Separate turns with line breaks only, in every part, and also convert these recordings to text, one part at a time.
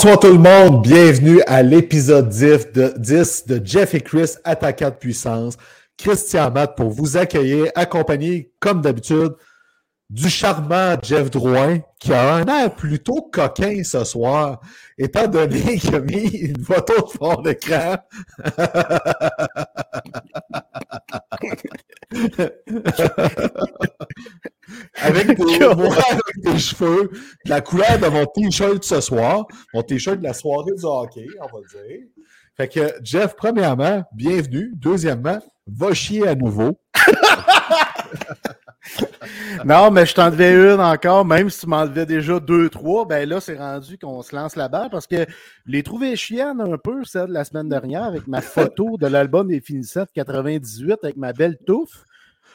Bonsoir tout le monde, bienvenue à l'épisode 10 de, 10 de Jeff et Chris, attaquant de puissance. Christian Matt pour vous accueillir, accompagné comme d'habitude du charmant Jeff Drouin, qui a un air plutôt coquin ce soir, étant donné qu'il a mis une photo de fond d'écran. avec, des, avec des cheveux, la couleur de mon t-shirt ce soir, mon t-shirt de la soirée du hockey, on va dire. Fait que, Jeff, premièrement, bienvenue. Deuxièmement, va chier à nouveau.
non, mais je t'en devais une encore, même si tu m'en devais déjà deux, trois, ben là, c'est rendu qu'on se lance la balle parce que les trouvé chiennes un peu, celle de la semaine dernière, avec ma photo de l'album des finissants de 98 avec ma belle touffe.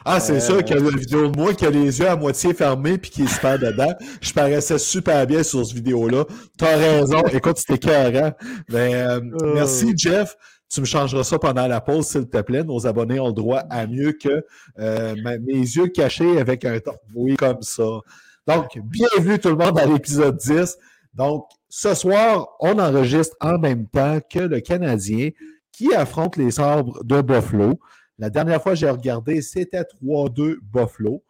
Ah, c'est sûr qu'il y a une vidéo de moi qui a les yeux à moitié fermés puis qui se perd dedans. Je paraissais super bien sur cette vidéo-là. T'as raison. Écoute, c'était carré. Mais, euh, Merci, Jeff. Tu me changeras ça pendant la pause, s'il te plaît. Nos abonnés ont le droit à mieux que euh, mes yeux cachés avec un oui comme ça. Donc, bienvenue tout le monde à l'épisode 10. Donc, ce soir, on enregistre en même temps que le Canadien qui affronte les sabres de Buffalo. La dernière fois que j'ai regardé, c'était 3-2 Buffalo.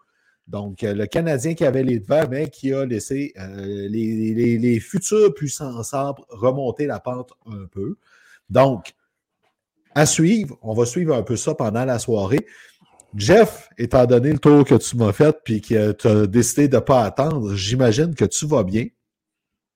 Donc, euh, le Canadien qui avait les devants, mais qui a laissé euh, les, les, futurs puissants sabres remonter la pente un peu. Donc, à suivre. On va suivre un peu ça pendant la soirée. Jeff, étant donné le tour que tu m'as fait puis que tu as décidé de ne pas attendre, j'imagine que tu vas bien.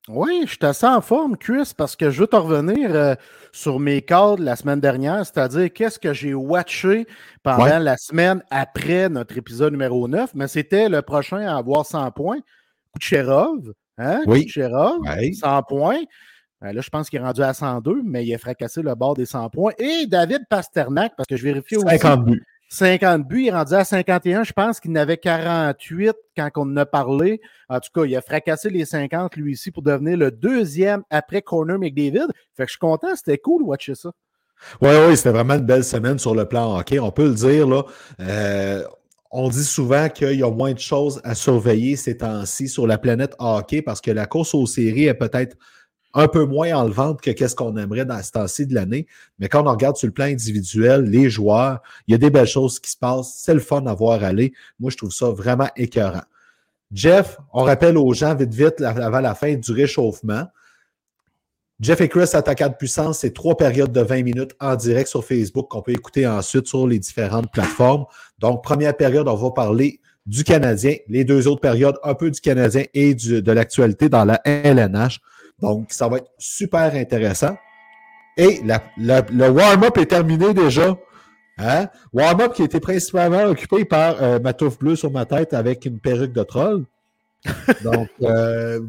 Oui, je suis assez en forme, Chris, parce que je veux te revenir euh, sur mes cadres la semaine dernière, c'est-à-dire qu'est-ce que j'ai watché pendant la semaine après notre épisode numéro 9, mais c'était le prochain à avoir 100 points. Kucherov, hein?
Oui.
Kucherov, 100 points. Ben là, je pense qu'il est rendu à 102, mais il a fracassé le bord des 100 points. Et David Pasternak, parce que je vérifie aussi.
50 buts.
50 buts, il est rendu à 51. Je pense qu'il n'avait 48 quand on en a parlé. En tout cas, il a fracassé les 50 lui ici pour devenir le deuxième après Corner McDavid. Fait que je suis content, c'était cool de watcher ça.
Oui, oui, c'était vraiment une belle semaine sur le plan hockey. On peut le dire, là. Euh, on dit souvent qu'il y a moins de choses à surveiller ces temps-ci sur la planète hockey parce que la course aux séries est peut-être un peu moins en que qu'est-ce qu'on aimerait dans ce temps-ci de l'année. Mais quand on regarde sur le plan individuel, les joueurs, il y a des belles choses qui se passent. C'est le fun à voir aller. Moi, je trouve ça vraiment écœurant. Jeff, on rappelle aux gens vite, vite, avant la fin du réchauffement. Jeff et Chris, attaquant de puissance, c'est trois périodes de 20 minutes en direct sur Facebook qu'on peut écouter ensuite sur les différentes plateformes. Donc, première période, on va parler du Canadien. Les deux autres périodes, un peu du Canadien et de l'actualité dans la LNH. Donc, ça va être super intéressant. Et le warm-up est terminé déjà. Hein? Warm-up qui était principalement occupé par euh, ma touffe bleue sur ma tête avec une perruque de troll. Donc, euh,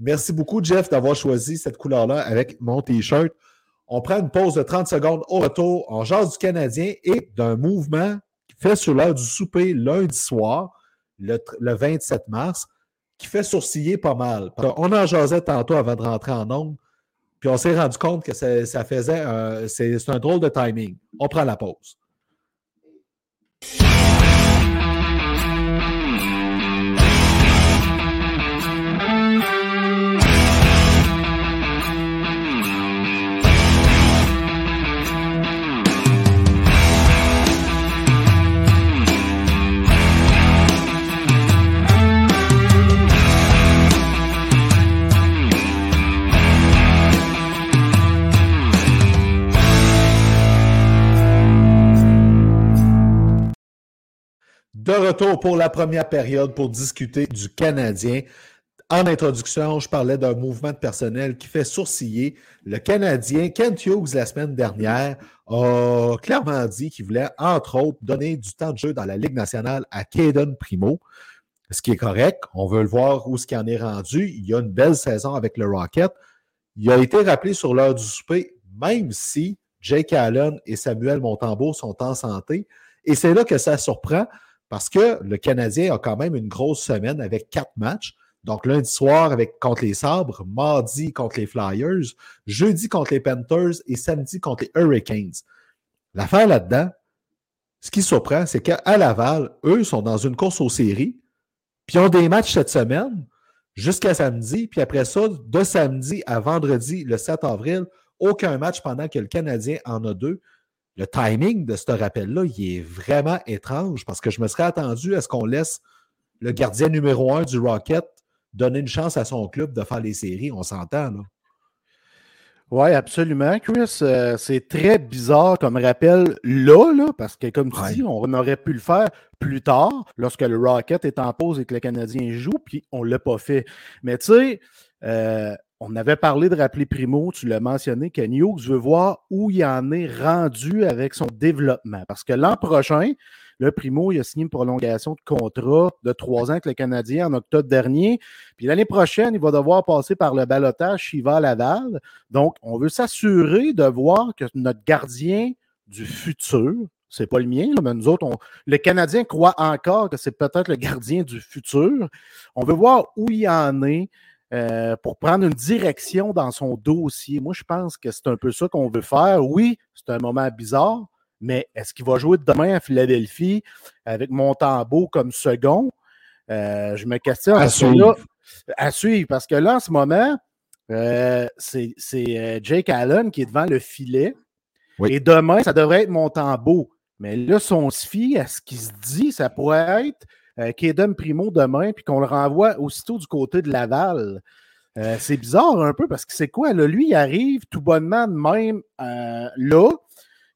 merci beaucoup, Jeff, d'avoir choisi cette couleur-là avec mon T-shirt. On prend une pause de 30 secondes au retour. On jase du Canadien et d'un mouvement fait sur l'heure du souper lundi soir, le 27 mars qui fait sourciller pas mal. On en jasait tantôt avant de rentrer en ondes, puis on s'est rendu compte que ça, faisait. c'est un drôle de timing. On prend la pause. De retour pour la première période pour discuter du Canadien. En introduction, je parlais d'un mouvement de personnel qui fait sourciller. Le Canadien, Kent Hughes, la semaine dernière, a clairement dit qu'il voulait, entre autres, donner du temps de jeu dans la Ligue nationale à Caden Primo. Ce qui est correct. On veut le voir où ce qui en est rendu. Il y a une belle saison avec le Rocket. Il a été rappelé sur l'heure du souper, même si Jake Allen et Samuel Montembeau sont en santé. Et c'est là que ça surprend parce que le Canadien a quand même une grosse semaine avec quatre matchs. Donc, lundi soir avec, contre les Sabres, mardi contre les Flyers, jeudi contre les Panthers et samedi contre les Hurricanes. L'affaire là-dedans, ce qui surprend, c'est qu'à Laval, eux sont dans une course aux séries, puis ont des matchs cette semaine jusqu'à samedi, puis après ça, de samedi à vendredi, le 7 avril, aucun match pendant que le Canadien en a deux. Le timing de ce rappel-là, il est vraiment étrange parce que je me serais attendu à ce qu'on laisse le gardien numéro un du Rocket donner une chance à son club de faire les séries. On s'entend, là.
Oui, absolument, Chris. Euh, c'est très bizarre comme rappel là, là parce que, comme tu dis, on aurait pu le faire plus tard, lorsque le Rocket est en pause et que le Canadien joue, puis on ne l'a pas fait. Mais tu sais, euh, on avait parlé de rappeler Primo, tu l'as mentionné, que Hughes veut voir où il en est rendu avec son développement. Parce que l'an prochain, le Primo, il a signé une prolongation de contrat de trois ans avec le Canadien en octobre dernier. Puis l'année prochaine, il va devoir passer par le balotage Chiva-Laval. Donc, on veut s'assurer de voir que notre gardien du futur, c'est pas le mien, mais nous autres, le Canadien croit encore que c'est peut-être le gardien du futur. On veut voir où il en est. Euh, pour prendre une direction dans son dossier. Moi, je pense que c'est un peu ça qu'on veut faire. Oui, c'est un moment bizarre, mais est-ce qu'il va jouer demain à Philadelphie avec Montembeau comme second? Euh, je me questionne.
À suivre.
à suivre, parce que là, en ce moment, euh, c'est Jake Allen qui est devant le filet. Et demain, ça devrait être Montembeau. Mais là, si on se fie à ce qui se dit, ça pourrait être euh, Primo demain, puis qu'on le renvoie aussitôt du côté de Laval. c'est bizarre un peu parce que c'est quoi? Là, lui, il arrive tout bonnement de même là.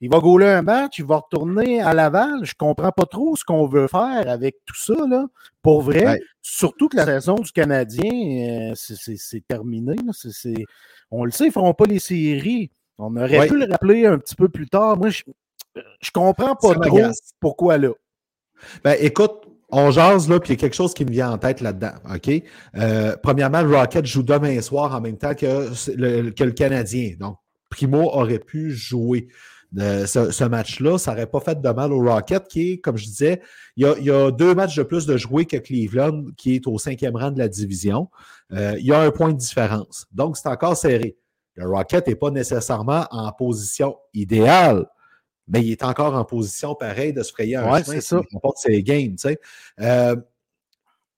Il va gauler un match, il va retourner à Laval. Je ne comprends pas trop ce qu'on veut faire avec tout ça. Là. Pour vrai, surtout que la saison du Canadien, euh, c'est terminé. on le sait, ils ne feront pas les séries. On aurait pu le rappeler un petit peu plus tard. Moi, je ne comprends pas trop pourquoi là.
Ben, écoute, on jase là, puis il y a quelque chose qui me vient en tête là-dedans. OK? Euh, premièrement, le Rocket joue demain soir en même temps que le Canadien. Donc, Primo aurait pu jouer ce, match-là. Ça n'aurait pas fait de mal au Rocket, qui comme je disais, il y, a, deux matchs de plus de jouer que Cleveland, qui est au cinquième rang de la division. Euh, il y a un point de différence. Donc, c'est encore serré. Le Rocket n'est pas nécessairement en position idéale, mais il est encore en position pareille de se frayer un
ouais, chemin s'il
remporte ses games. Euh,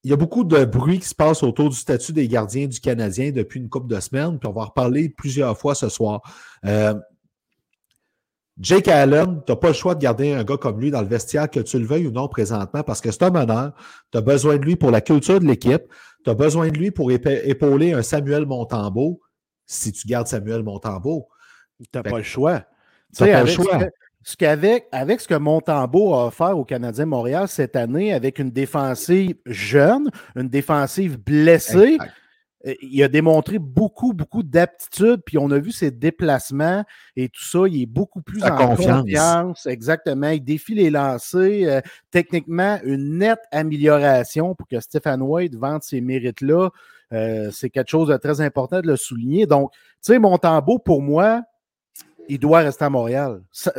il y a beaucoup de bruit qui se passe autour du statut des gardiens du Canadien depuis une couple de semaines, puis on va en reparler plusieurs fois ce soir. Euh, Jake Allen, tu n'as pas le choix de garder un gars comme lui dans le vestiaire, que tu le veuilles ou non présentement, parce que c'est un meneur. Tu as besoin de lui pour la culture de l'équipe. Tu as besoin de lui pour épauler un Samuel Montembeau, si tu gardes Samuel Montembeau.
Tu n'as pas le choix.
Tu n'as pas le choix.
Ce qu'avec, avec ce que Montembeau a offert au Canadien Montréal cette année, avec une défensive jeune, une défensive blessée, euh, il a démontré beaucoup, beaucoup d'aptitude, puis on a vu ses déplacements et tout ça. Il est beaucoup plus en confiance. Exactement. Il défie les lancers. Euh, techniquement, une nette amélioration pour que Stéphane White vende ces mérites-là. Euh, c'est quelque chose de très important de le souligner. Donc, tu sais, Montembeau, pour moi, il doit rester à Montréal. Tu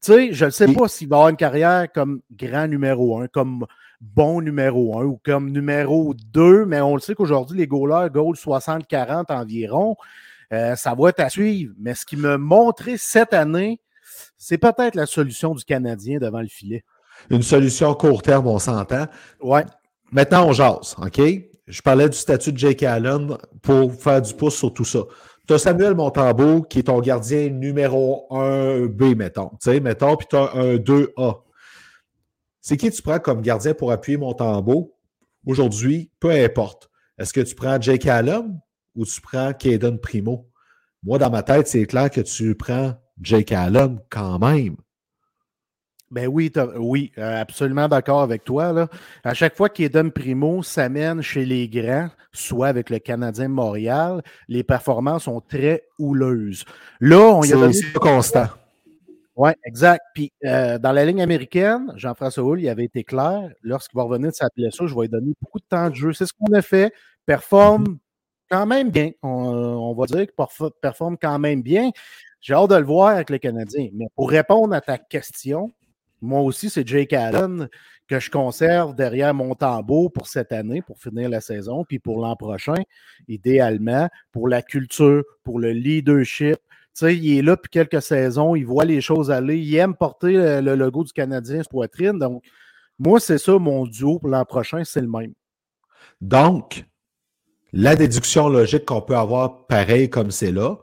sais, je ne sais pas s'il va avoir une carrière comme grand numéro un, comme bon numéro 1 ou comme numéro 2, mais on le sait qu'aujourd'hui, les goalers goal 60-40 environ. Euh, ça va être à suivre. Mais ce qui me montrait cette année, c'est peut-être la solution du Canadien devant le filet.
Une solution court terme, on s'entend.
Ouais.
Maintenant, on jase, OK? Je parlais du statut de Jake Allen pour faire du pouce sur tout ça. Tu as Samuel Montambeau qui est ton gardien numéro 1B, mettons. Tu sais, mettons, puis tu as un 2A. C'est qui tu prends comme gardien pour appuyer mon tambour aujourd'hui, peu importe. Est-ce que tu prends Jake Allen ou tu prends Caden Primo? Moi, dans ma tête, c'est clair que tu prends Jake Allen quand même.
Ben oui, oui, euh, absolument d'accord avec toi. Là. À chaque fois qu'Eden Primo s'amène chez les grands, soit avec le Canadien Montréal, les performances sont très houleuses. Là, on y a
donné... constant.
Oui, exact. Puis euh, dans la ligne américaine, Jean-François Houle, il avait été clair, lorsqu'il va revenir de sa blessure, je vais lui donner beaucoup de temps de jeu. C'est ce qu'on a fait. Performe mm-hmm. quand même bien. On, va dire qu'il performe quand même bien. J'ai hâte de le voir avec le Canadien. Mais pour répondre à ta question, moi aussi, c'est Jake Allen que je conserve derrière mon tambour pour cette année, pour finir la saison, puis pour l'an prochain, idéalement, pour la culture, pour le leadership, sais, il est là depuis quelques saisons, il voit les choses aller, il aime porter le, logo du Canadien sur poitrine. Donc, moi, c'est ça mon duo pour l'an prochain, c'est le même.
Donc, la déduction logique qu'on peut avoir pareil comme c'est là,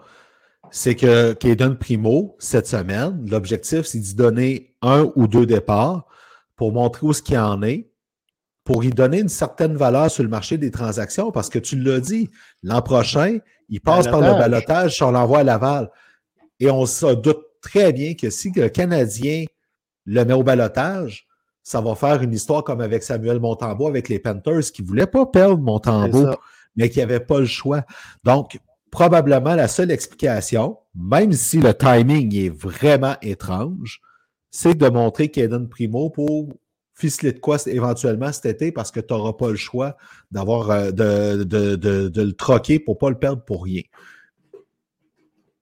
c'est que Kaden Primo, cette semaine, l'objectif, c'est d'y donner un ou deux départs pour montrer où ce qu'il en est, pour y donner une certaine valeur sur le marché des transactions, parce que tu l'as dit, l'an prochain, il passe par le balotage si on l'envoie à Laval. Et on se doute très bien que si le Canadien le met au balotage, ça va faire une histoire comme avec Samuel Montembeau avec les Panthers qui ne voulaient pas perdre Montembeau, mais qui n'avaient pas le choix. Donc, probablement la seule explication, même si le timing est vraiment étrange, c'est de montrer qu'Eden Primo pour ficeler de quoi éventuellement cet été parce que tu n'auras pas le choix d'avoir euh, de, de, le troquer pour ne pas le perdre pour rien.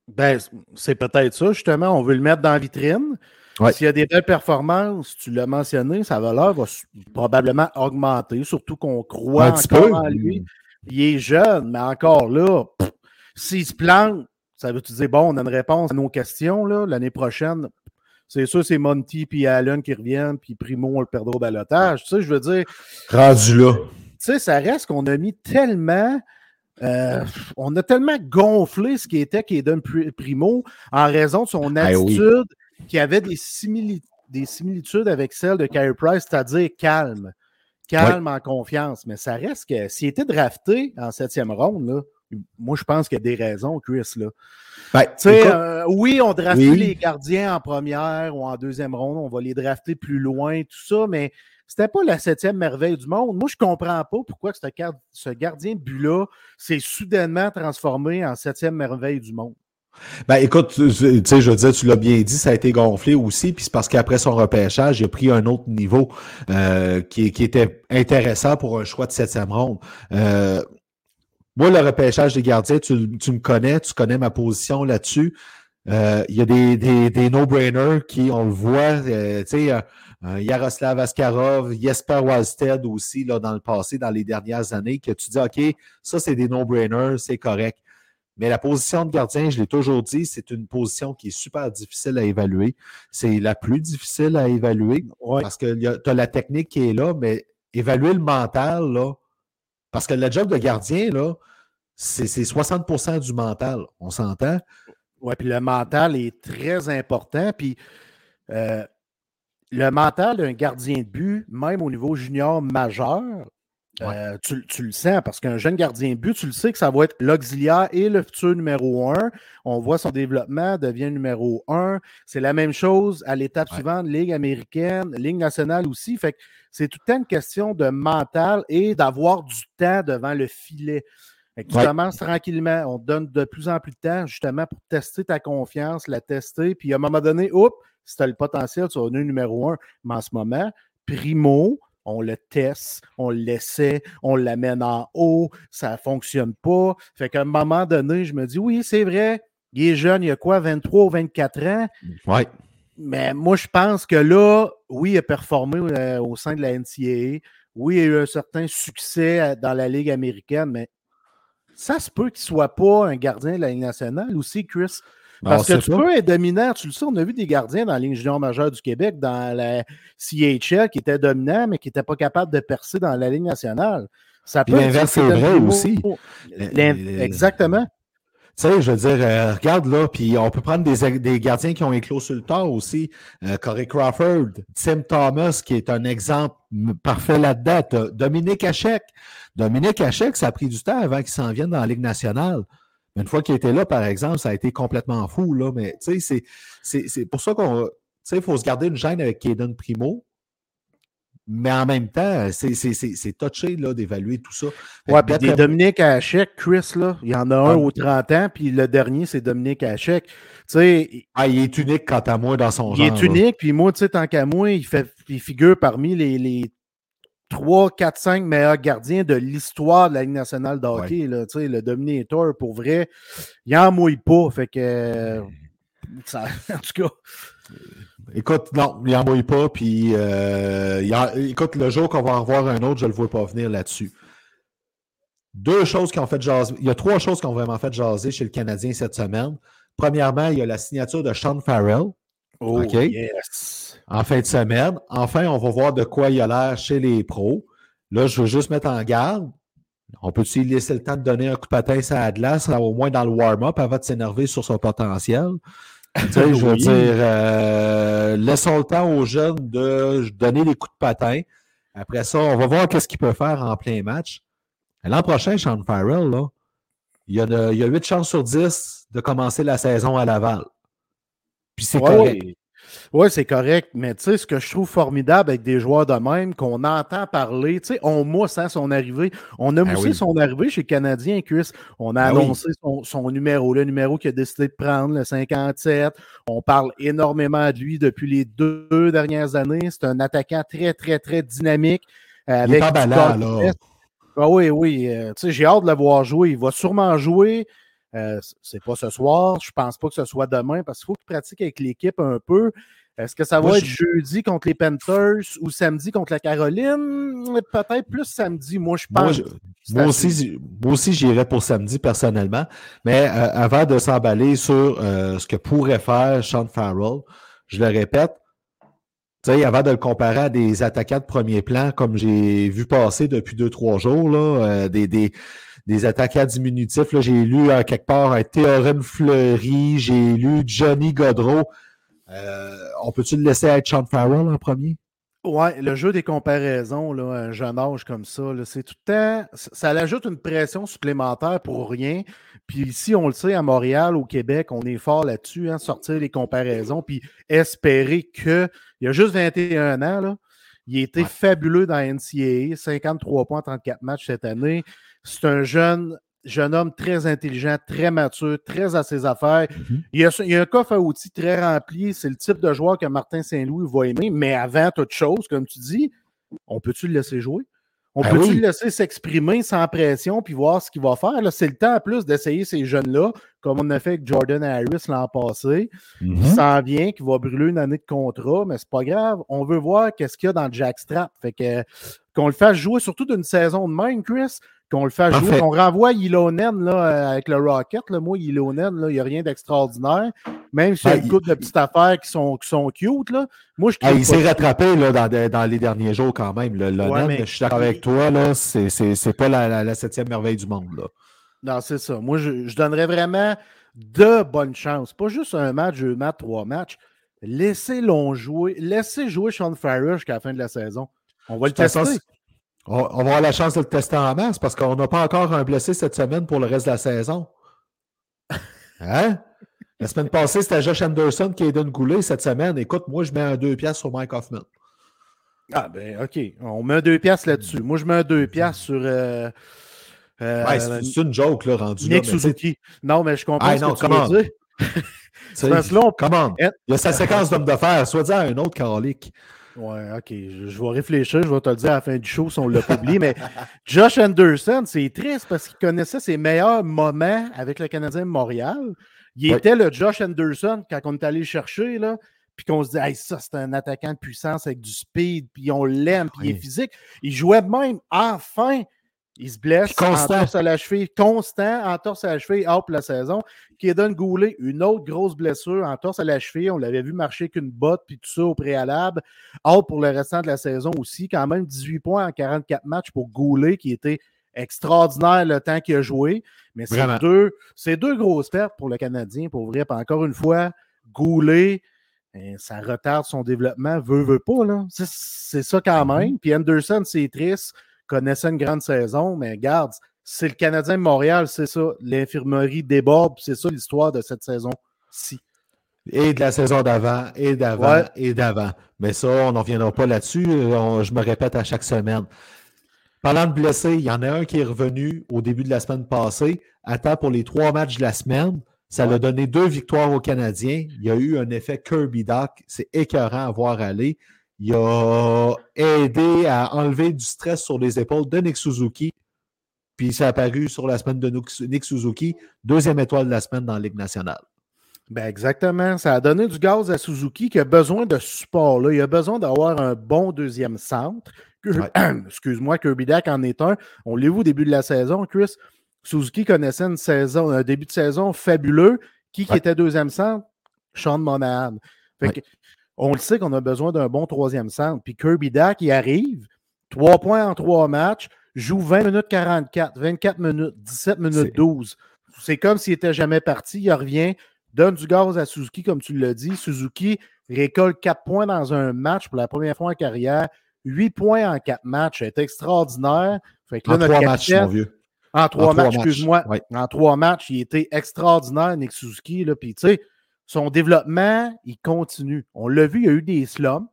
Ben, c'est peut-être ça, justement. On veut le mettre dans la vitrine. S'il y a des belles performances, tu l'as mentionné, sa valeur va probablement augmenter, surtout qu'on croit encore en lui. Il est jeune, mais encore là, s'il se plante, ça veut dire bon, on a une réponse à nos questions l'année prochaine? C'est sûr, c'est Monty puis Allen qui reviennent, puis Primo, on le perdra au balotage. Tu sais, je veux dire.
Rendu là. Tu
sais, ça reste qu'on a mis tellement euh, on a tellement gonflé ce qui était Kaden Primo en raison de son ben attitude qui avait des, similitudes avec celle de Carey Price, c'est-à-dire calme. Calme en confiance. Mais ça reste que s'il était drafté en septième ronde, moi je pense qu'il y a des raisons, Chris. Là. Ben, euh, oui, on draft les gardiens en première ou en deuxième ronde, on va les drafter plus loin, tout ça, mais c'était pas la septième merveille du monde. Moi, je comprends pas pourquoi ce, gardien de but-là s'est soudainement transformé en septième merveille du monde.
Ben, écoute, tu sais, je veux dire, tu l'as bien dit, ça a été gonflé aussi, puis c'est parce qu'après son repêchage, il a pris un autre niveau euh, qui, était intéressant pour un choix de septième ronde. Euh, moi, le repêchage des gardiens, tu, me connais, tu connais ma position là-dessus. Euh, il y a des, des, no-brainers qui, on le voit, tu sais, euh, Yaroslav Askarov, Jesper Wallstead aussi, là, dans le passé, dans les dernières années, que tu dis, OK, ça, c'est des no-brainers, c'est correct. Mais la position de gardien, je l'ai toujours dit, c'est une position qui est super difficile à évaluer. C'est la plus difficile à évaluer parce que tu as la technique qui est là, mais évaluer le mental, là, parce que le job de gardien, c'est 60% du mental. On s'entend?
Oui, puis le mental est très important. Puis euh, le mental d'un gardien de but, même au niveau junior majeur, euh, tu, le sens parce qu'un jeune gardien de but, tu le sais que ça va être l'auxiliaire et le futur numéro un. On voit son développement devient numéro un. C'est la même chose à l'étape suivante, Ligue américaine, Ligue nationale aussi. Fait que c'est tout le temps une question de mental et d'avoir du temps devant le filet. tu commences tranquillement, on te donne de plus en plus de temps justement pour tester ta confiance, la tester, puis à un moment donné, oups, si tu as le potentiel, tu vas devenir numéro un. Mais en ce moment, primo, on le teste, on l'essaie, on l'amène en haut, ça ne fonctionne pas. Fait qu'à un moment donné, je me dis, oui, c'est vrai, il est jeune, il a quoi, 23 ou 24 ans?
Oui.
Mais moi, je pense que là, oui, il a performé euh, au sein de la NCAA. Oui, il a eu un certain succès euh, dans la Ligue américaine, mais ça se peut qu'il ne soit pas un gardien de la Ligue nationale aussi, Chris. Parce que tu peux être dominant. Tu le sais, on a vu des gardiens dans la ligne junior majeure du Québec, dans la CHL, qui étaient dominants, mais qui n'étaient pas capables de percer dans la ligne nationale.
Ça peut L'inverse est vrai aussi.
Exactement.
Tu sais, je veux dire, euh, regarde là, puis on peut prendre des, des, gardiens qui ont éclos sur le tard aussi. Euh, Corey Crawford, Tim Thomas, qui est un exemple parfait là-dedans. Dominique Hachek. Dominique Hachek, ça a pris du temps avant qu'il s'en vienne dans la Ligue nationale. Une fois qu'il était là, par exemple, ça a été complètement fou. Là, mais tu sais, c'est pour ça qu'on. sais, il faut se garder une gêne avec Caden Primo. Mais en même temps, c'est touché d'évaluer tout ça.
Ouais, puis des Dominique Hachek, Chris, là, il y en a un aux 30 ans, puis le dernier, c'est Dominique Hachek. Tu
ah, il est unique quant à moi dans son
genre. Il est unique, puis moi, tu sais, tant qu'à moi, il, fait, il figure parmi les, les 3, 4, 5 meilleurs gardiens de l'histoire de la Ligue nationale de hockey. Là, le Dominator, pour vrai, il en mouille pas. Fait que. Ça, en tout cas.
Écoute, non, il n'en mouille pas. Puis, euh, écoute, le jour qu'on va en revoir un autre, je ne le vois pas venir là-dessus. Deux choses qui ont fait jaser. Il y a trois choses qui ont vraiment fait jaser chez le Canadien cette semaine. Premièrement, il y a la signature de Sean Farrell.
Oh, yes.
En fin de semaine. Enfin, on va voir de quoi il a l'air chez les pros. Là, je veux juste mettre en garde. On peut-tu laisser le temps de donner un coup de patin à glace, au moins dans le warm-up, avant de s'énerver sur son potentiel? je veux dire, euh, laissons le temps aux jeunes de donner des coups de patin. Après ça, on va voir qu'est-ce qu'il peut faire en plein match. L'an prochain, Sean Farrell, là, il, y a il y a 8 chances sur 10 de commencer la saison à Laval. Puis c'est correct.
Oui, c'est correct, mais tu sais, ce que je trouve formidable avec des joueurs de même, qu'on entend parler, tu sais, on mousse hein, son arrivée. On a ben moussé son arrivée chez Canadien, Chris. On a ben annoncé son, numéro, le numéro qu'il a décidé de prendre, le 57. On parle énormément de lui depuis les deux, dernières années. C'est un attaquant très, très, très dynamique.
Avec Il est là.
Ah oui, oui. Euh, tu sais, j'ai hâte de le voir jouer. Il va sûrement jouer. Euh, c'est pas ce soir. Je pense pas que ce soit demain parce qu'il faut qu'il pratique avec l'équipe un peu. Est-ce que ça va être jeudi contre les Panthers ou samedi contre la Caroline? Peut-être plus samedi, moi je pense.
Moi, aussi, moi aussi j'irais pour samedi personnellement. Mais euh, avant de s'emballer sur euh, ce que pourrait faire Sean Farrell, je le répète, avant de le comparer à des attaquants de premier plan, comme j'ai vu passer depuis deux, trois jours, là, des, des, des attaquants diminutifs. J'ai lu quelque part un Théorème Fleury, j'ai lu Johnny Godreau. Euh, on peut-tu le laisser être Sean Farrell en premier?
Oui, le jeu des comparaisons, là, un jeune âge comme ça, c'est tout le temps. Ça ajoute une pression supplémentaire pour rien. Puis ici, on le sait, à Montréal, au Québec, on est fort là-dessus, hein, sortir les comparaisons, puis espérer que. Il y a juste 21 ans, là, il était fabuleux dans NCAA, 53 points, 34 matchs cette année. C'est un jeune, jeune homme très intelligent, très mature, très à ses affaires. Mhm. il, y a, un coffre à outils très rempli. C'est le type de joueur que Martin Saint-Louis va aimer. Mais avant toute chose, comme tu dis, on peut-tu le laisser jouer? On ben peut-il le laisser s'exprimer sans pression puis voir ce qu'il va faire? C'est le temps en plus d'essayer ces jeunes-là, comme on a fait avec Jordan Harris l'an passé, qui mhm. s'en vient, qui va brûler une année de contrat, mais c'est pas grave. On veut voir qu'est-ce qu'il y a dans le jackstrap. Fait que qu'on le fasse jouer surtout d'une saison de même, Chris, qu'on le fasse jouer. On renvoie Ilonen là, avec le Rocket. Là. Moi, Ilonen, il n'y a rien d'extraordinaire. Même s'il y a une couple de petites affaires qui sont, qui sont cute. Là. Moi, je
il s'est rattrapé là, dans, dans, les derniers jours quand même. Le je suis d'accord avec toi, là, c'est, c'est, pas la, la, septième merveille du monde. Là.
Non, c'est ça. Moi, je, je, donnerais vraiment de bonnes chances. Pas juste un match, deux matchs, trois matchs. Laissez l'on jouer. Laissez jouer Sean Farrer jusqu'à la fin de la saison. On va le tester.
On, va avoir la chance de le tester en masse parce qu'on n'a pas encore un blessé cette semaine pour le reste de la saison. Hein? La semaine passée, c'était Josh Anderson qui est donné Goulet. Cette semaine, écoute, moi, je mets un 2 piastres sur Mike Hoffman.
Ah, ben, OK. On met un 2 piastres là-dessus. Moi, je mets un 2 piastres sur. Euh,
euh, c'est une joke, là, rendu
Nick Suzuki. Non, mais je comprends
ah,
ce
non,
que tu veux dire.
Comment? Il y a sa séquence d'homme de fer, soit disant un autre calique.
Ouais, OK. Je, vais réfléchir. Je vais te le dire à la fin du show si on l'a publié. mais Josh Anderson, c'est triste parce qu'il connaissait ses meilleurs moments avec le Canadien de Montréal. Il était le Josh Anderson quand on est allé le chercher, là. Puis qu'on se dit, hey, ça, c'est un attaquant de puissance avec du speed, puis on l'aime, puis il est physique. Il jouait même, enfin, il se blesse en torse à la cheville, constant en torse à la cheville, hop la saison. Kaden Goulet, une autre grosse blessure en torse à la cheville. On l'avait vu marcher qu'une botte, puis tout ça au préalable. Out pour le restant de la saison aussi. Quand même 18 points en 44 matchs pour Goulet, qui était extraordinaire le temps qu'il a joué. Mais c'est deux, deux grosses pertes pour le Canadien, pour vrai. encore une fois, Goulet, ben, ça retarde son développement, veut, veut pas. C'est ça quand mm-hmm. même. Puis Anderson, c'est triste connaissait une grande saison, mais garde, c'est le Canadien de Montréal, c'est ça. L'infirmerie déborde, c'est ça l'histoire de cette saison-ci.
Et de la saison d'avant, et d'avant, et d'avant. Mais ça, on n'en reviendra pas là-dessus. Je me répète à chaque semaine. Parlant de blessés, il y en a un qui est revenu au début de la semaine passée. Attends pour les trois matchs de la semaine. Ça a donné deux victoires aux Canadiens. Il y a eu un effet Kirby Doc. C'est écœurant à voir aller. Il a aidé à enlever du stress sur les épaules de Nick Suzuki. Puis ça a apparu sur la semaine de Nick Suzuki, deuxième étoile de la semaine dans la Ligue nationale.
Ben exactement. Ça a donné du gaz à Suzuki qui a besoin de support. Là. Il a besoin d'avoir un bon deuxième centre. Excuse-moi, Kirby Dak en est un. On l'a vu au début de la saison, Chris. Suzuki connaissait une saison, un début de saison fabuleux. Qui, qui était deuxième centre? Sean Monahan. On le sait qu'on a besoin d'un bon troisième centre. Puis Kirby Dak, il arrive, trois points en trois matchs, joue 20 minutes 44, 24 minutes, 17 minutes 12. C'est comme s'il n'était jamais parti. Il revient, donne du gaz à Suzuki, comme tu l'as dit. Suzuki récolte 4 points dans un match pour la première fois en carrière. 8 points en 4 matchs. C'est extraordinaire.
Fait que là, en notre 3 matchs, mon vieux.
En trois matchs, excuse-moi. En trois matchs, il était extraordinaire, Nick Suzuki. Là, puis, tu sais, son développement, il continue. On l'a vu, il y a eu des slumps,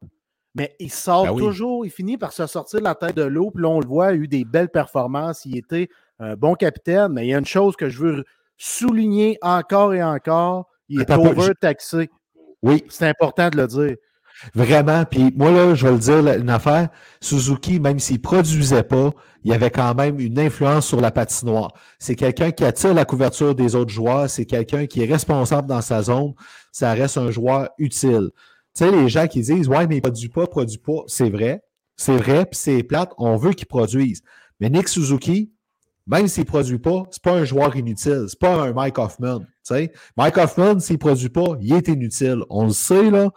mais il sort ben toujours, il finit par se sortir de la tête de l'eau. Puis là, on le voit, il a eu des belles performances. Il était un bon capitaine, mais il y a une chose que je veux souligner encore et encore il est overtaxé.
Oui.
C'est important de le dire.
Vraiment. Puis moi, là, je vais le dire, une affaire, Suzuki, même s'il produisait pas, il avait quand même une influence sur la patinoire. C'est quelqu'un qui attire la couverture des autres joueurs. C'est quelqu'un qui est responsable dans sa zone. Ça reste un joueur utile. Tu sais, les gens qui disent, ouais, mais il produit pas, produit pas. C'est vrai. C'est vrai, puis c'est plate. On veut qu'il produise. Mais Nick Suzuki, même s'il ne produit pas, ce n'est pas un joueur inutile. Ce n'est pas un Mike Hoffman. sais. Mike Hoffman, s'il ne produit pas, il est inutile. On le sait, là.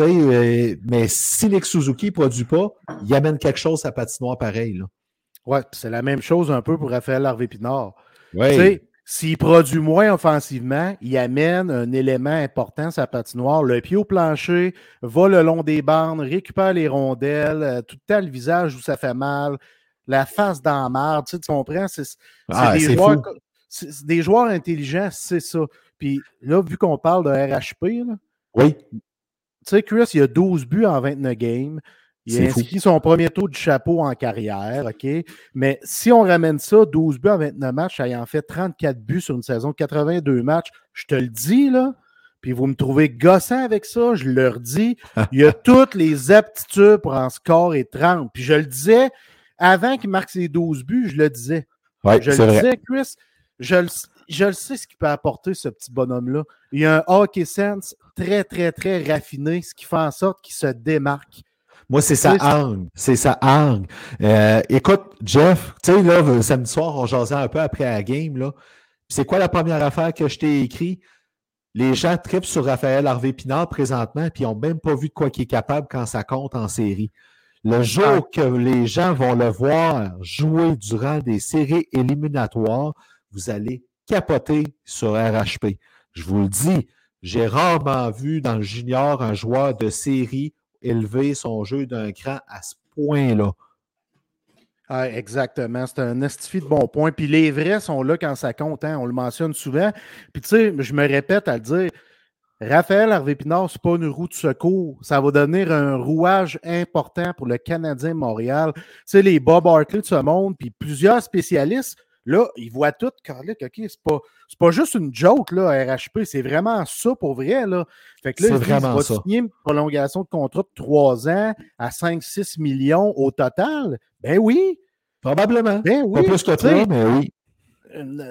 Euh, mais si Nick Suzuki ne produit pas, il amène quelque chose à patinoire pareil.
Oui, c'est la même chose un peu pour Raphaël Harvey-Pinard. Oui. S'il produit moins offensivement, il amène un élément important à sa patinoire, le pied au plancher, va le long des bandes, récupère les rondelles, euh, tout le temps le visage où ça fait mal, la face dans la tu, comprends? C'est ah, des, joueurs, des joueurs intelligents, c'est ça. Puis là, vu qu'on parle de RHP,
oui.
Tu sais, Chris, il a 12 buts en 29 games. Il a inscrit son premier tour du chapeau en carrière, OK? Mais si on ramène ça, 12 buts en 29 matchs, ça en fait 34 buts sur une saison de 82 matchs. Je te le dis, là, puis vous me trouvez gossant avec ça, je leur dis, il a toutes les aptitudes pour en score et 30. Puis je le disais, avant qu'il marque ses 12 buts, je le disais. je le disais, Chris, je le, je sais ce qu'il peut apporter, ce petit bonhomme-là. Il a un hockey sense très, très, très raffiné, ce qui fait en sorte qu'il se démarque.
Moi, c'est sa angle. C'est sa angle. Euh, écoute, Jeff, tu sais, là, samedi soir, on jasait un peu après la game, là. C'est quoi la première affaire que je t'ai écrit? Les gens tripent sur Raphaël Harvey-Pinard présentement, puis ils n'ont même pas vu de quoi qu'il est capable quand ça compte en série. Le jour que les gens vont le voir jouer durant des séries éliminatoires, vous allez capoter sur RHP. Je vous le dis, j'ai rarement vu dans le junior un joueur de série élever son jeu d'un cran à ce point-là.
Ah, exactement. C'est un estifi de bon point. Puis les vrais sont là quand ça compte. Hein. On le mentionne souvent. Puis tu sais, je me répète à le dire. Raphaël Harvey-Pinard, ce n'est pas une roue de secours. Ça va donner un rouage important pour le Canadien Montréal. Tu sais, les Bob Hartley de ce monde, puis plusieurs spécialistes, là, ils voient tout, Carlick, OK, c'est pas, pas juste une joke, là, RHP, c'est vraiment ça pour vrai, là. Fait que là, il va signer une prolongation de contrat de 3 ans à 5-6 millions au total? Ben oui.
Probablement.
Ben oui.
Pas plus que ça, mais oui.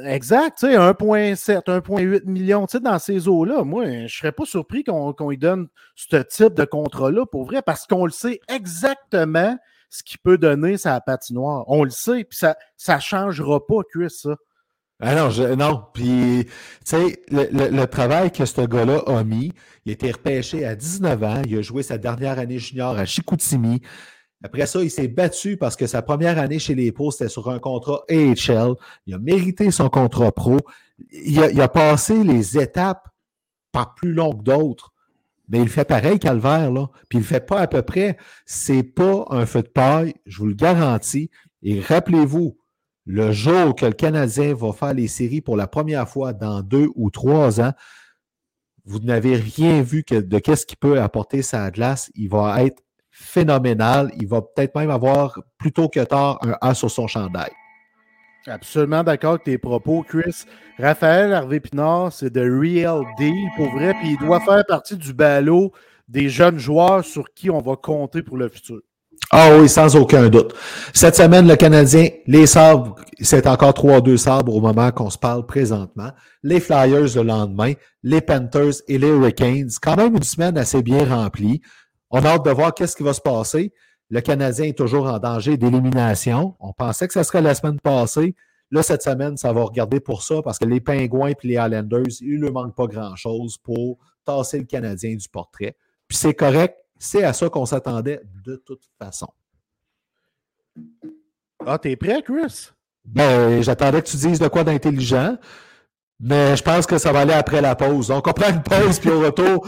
Exact, tu sais, 1,7, 1,8 million, tu sais, dans ces eaux-là, moi, je ne serais pas surpris qu'on lui donne ce type de contrat-là, pour vrai, parce qu'on le sait exactement ce qu'il peut donner sa patinoire. On le sait, puis ça ne changera pas, Chris, ça.
Ah non, non. Puis, tu sais, le, travail que ce gars-là a mis, il a été repêché à 19 ans, il a joué sa dernière année junior à Chicoutimi. Après ça, il s'est battu parce que sa première année chez les pros, c'était sur un contrat AHL. Il a mérité son contrat pro. Il a, passé les étapes pas plus longues que d'autres. Mais il fait pareil, Calvaire, là. Puis il ne fait pas à peu près. C'est pas un feu de paille, je vous le garantis. Et rappelez-vous, le jour que le Canadien va faire les séries pour la première fois dans deux ou trois ans, vous n'avez rien vu de qu'est-ce qu'il peut apporter sa glace. Il va être phénoménal. Il va peut-être même avoir, plutôt que tard, un A sur son chandail.
Absolument d'accord avec tes propos, Chris. Raphaël Harvey Pinard, c'est de real deal pour vrai, puis il doit faire partie du ballot des jeunes joueurs sur qui on va compter pour le futur.
Ah oui, sans aucun doute. Cette semaine, le Canadien, les sabres, c'est encore 3-2 sabres au moment qu'on se parle présentement. Les Flyers le lendemain, les Panthers et les Hurricanes. Quand même une semaine assez bien remplie. On a hâte de voir qu'est-ce qui va se passer. Le Canadien est toujours en danger d'élimination. On pensait que ce serait la semaine passée. Là, cette semaine, ça va regarder pour ça parce que les Pingouins et les Islanders, il ne manque pas grand-chose pour tasser le Canadien du portrait. Puis c'est correct, c'est à ça qu'on s'attendait de toute façon.
Ah, t'es prêt, Chris?
Ben, j'attendais que tu dises de quoi d'intelligent. Mais je pense que ça va aller après la pause. Donc, on prend une pause, puis au retour,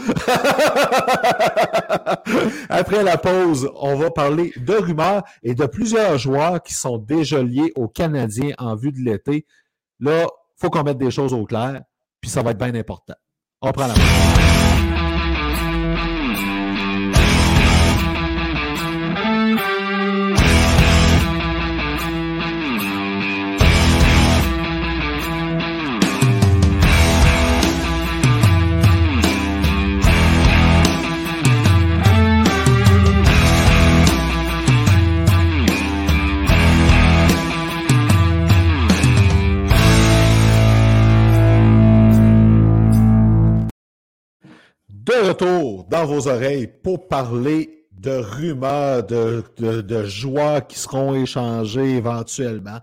après la pause, on va parler de rumeurs et de plusieurs joueurs qui sont déjà liés aux Canadiens en vue de l'été. Là, il faut qu'on mette des choses au clair, puis ça va être bien important. On prend la pause. Retour dans vos oreilles pour parler de rumeurs, de, de, qui seront échangés éventuellement.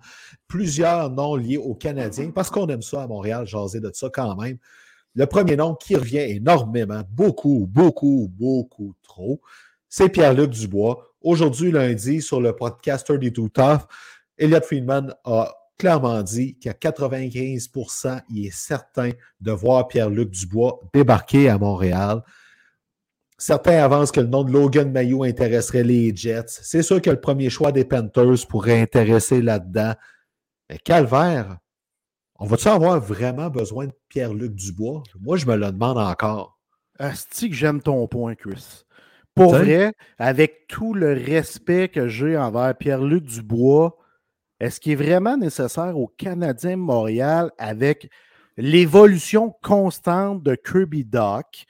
Plusieurs noms liés aux Canadiens, parce qu'on aime ça à Montréal, jaser de ça quand même. Le premier nom qui revient énormément, beaucoup, beaucoup, beaucoup trop, c'est Pierre-Luc Dubois. Aujourd'hui, lundi, sur le podcast 32 Tough, Elliot Friedman a clairement dit qu'à 95% il est certain de voir Pierre-Luc Dubois débarquer à Montréal. Certains avancent que le nom de Logan Mayou intéresserait les Jets. C'est sûr que le premier choix des Panthers pourrait intéresser là-dedans. Mais Calvaire, on va-tu avoir vraiment besoin de Pierre-Luc Dubois? Moi, je me le demande encore.
Asti que j'aime ton point, Chris. Pour vrai, avec tout le respect que j'ai envers Pierre-Luc Dubois, est-ce qu'il est vraiment nécessaire au Canadien Montréal avec l'évolution constante de Kirby Doc,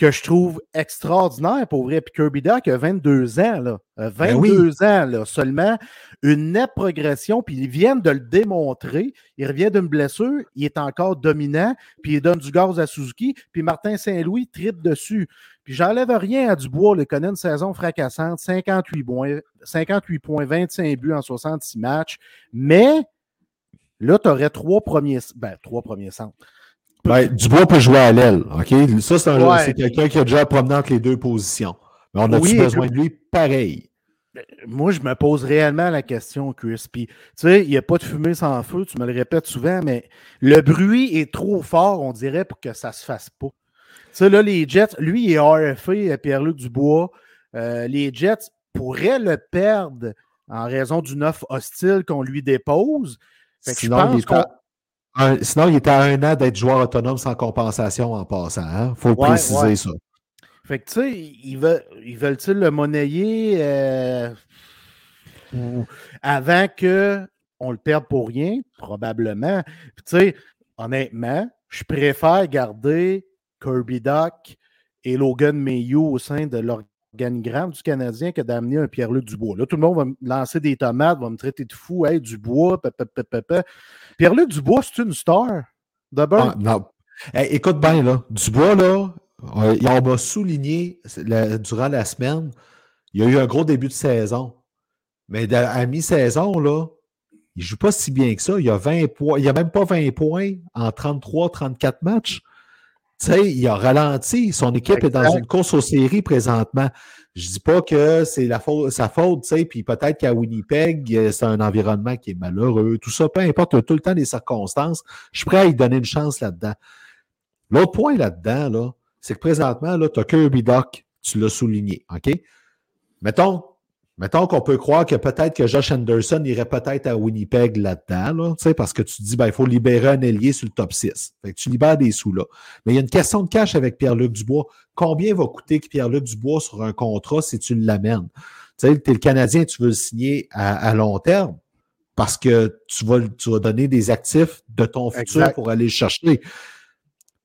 que je trouve extraordinaire pour vrai. Puis Kirby Doc a 22 ans, là. 22 ben ans là, seulement. Une nette progression, puis ils viennent de le démontrer. Il revient d'une blessure, il est encore dominant, puis il donne du gaz à Suzuki, puis Martin Saint-Louis tripe dessus. Puis j'enlève rien à Dubois, il connaît une saison fracassante, 58 points, 58 points, 25 buts en 66 matchs. Mais là, tu aurais trois premiers, ben, trois premiers centres.
Ben, Dubois peut jouer à l'aile. OK? Ça, c'est quelqu'un qui a déjà promené entre les deux positions. Mais on a-tu besoin de lui? Pareil?
Ben, moi, je me pose réellement la question, Chris. Puis, tu sais, il n'y a pas de fumée sans feu, tu me le répètes souvent, mais le bruit est trop fort, on dirait, pour que ça ne se fasse pas. Tu sais, là, les Jets, lui, il est RFA, Pierre-Luc Dubois. Euh, les Jets pourraient le perdre en raison d'une offre hostile qu'on lui dépose.
Fait que je pense sinon, il était à un an d'être joueur autonome sans compensation en passant. Il hein? faut préciser ça.
Fait que, tu sais, ils veulent, ils veulent-ils le monnayer euh, avant qu'on le perde pour rien? Probablement. tu sais, honnêtement, je préfère garder Kirby Doc et Logan Mayhew au sein de l'organigramme du Canadien que d'amener un Pierre-Luc Dubois. Là, tout le monde va me lancer des tomates, va me traiter de fou. Hey, Dubois, Pierre-Luc Dubois, c'est une star. D'abord.
Ah, non. écoute bien, là. Dubois, là, on m'a souligné durant la semaine, il y a eu un gros début de saison. Mais à mi-saison, là, il ne joue pas si bien que ça. Il a 20 points. Il a même pas 20 points en 33-34 matchs. Tu sais, il a ralenti. Son équipe est dans une course aux séries présentement. Je dis pas que c'est sa faute, tu sais, puis peut-être qu'à Winnipeg, c'est un environnement qui est malheureux. Tout ça, peu importe, tout le temps les circonstances. Je suis prêt à lui donner une chance là-dedans. L'autre point là-dedans, là, c'est que présentement, là, tu as Kirby Doc, tu l'as souligné, OK? Mettons, Mettons qu'on peut croire que peut-être que Josh Anderson irait peut-être à Winnipeg là-dedans, là, parce que tu te dis, ben, il faut libérer un ailier sur le top 6. Fait que tu libères des sous là. Mais il y a une question de cash avec Pierre-Luc Dubois. Combien va coûter Pierre-Luc Dubois sur un contrat si tu l'amènes? Tu sais, es le Canadien, tu veux le signer à, long terme parce que tu vas, tu vas donner des actifs de ton futur pour aller le chercher.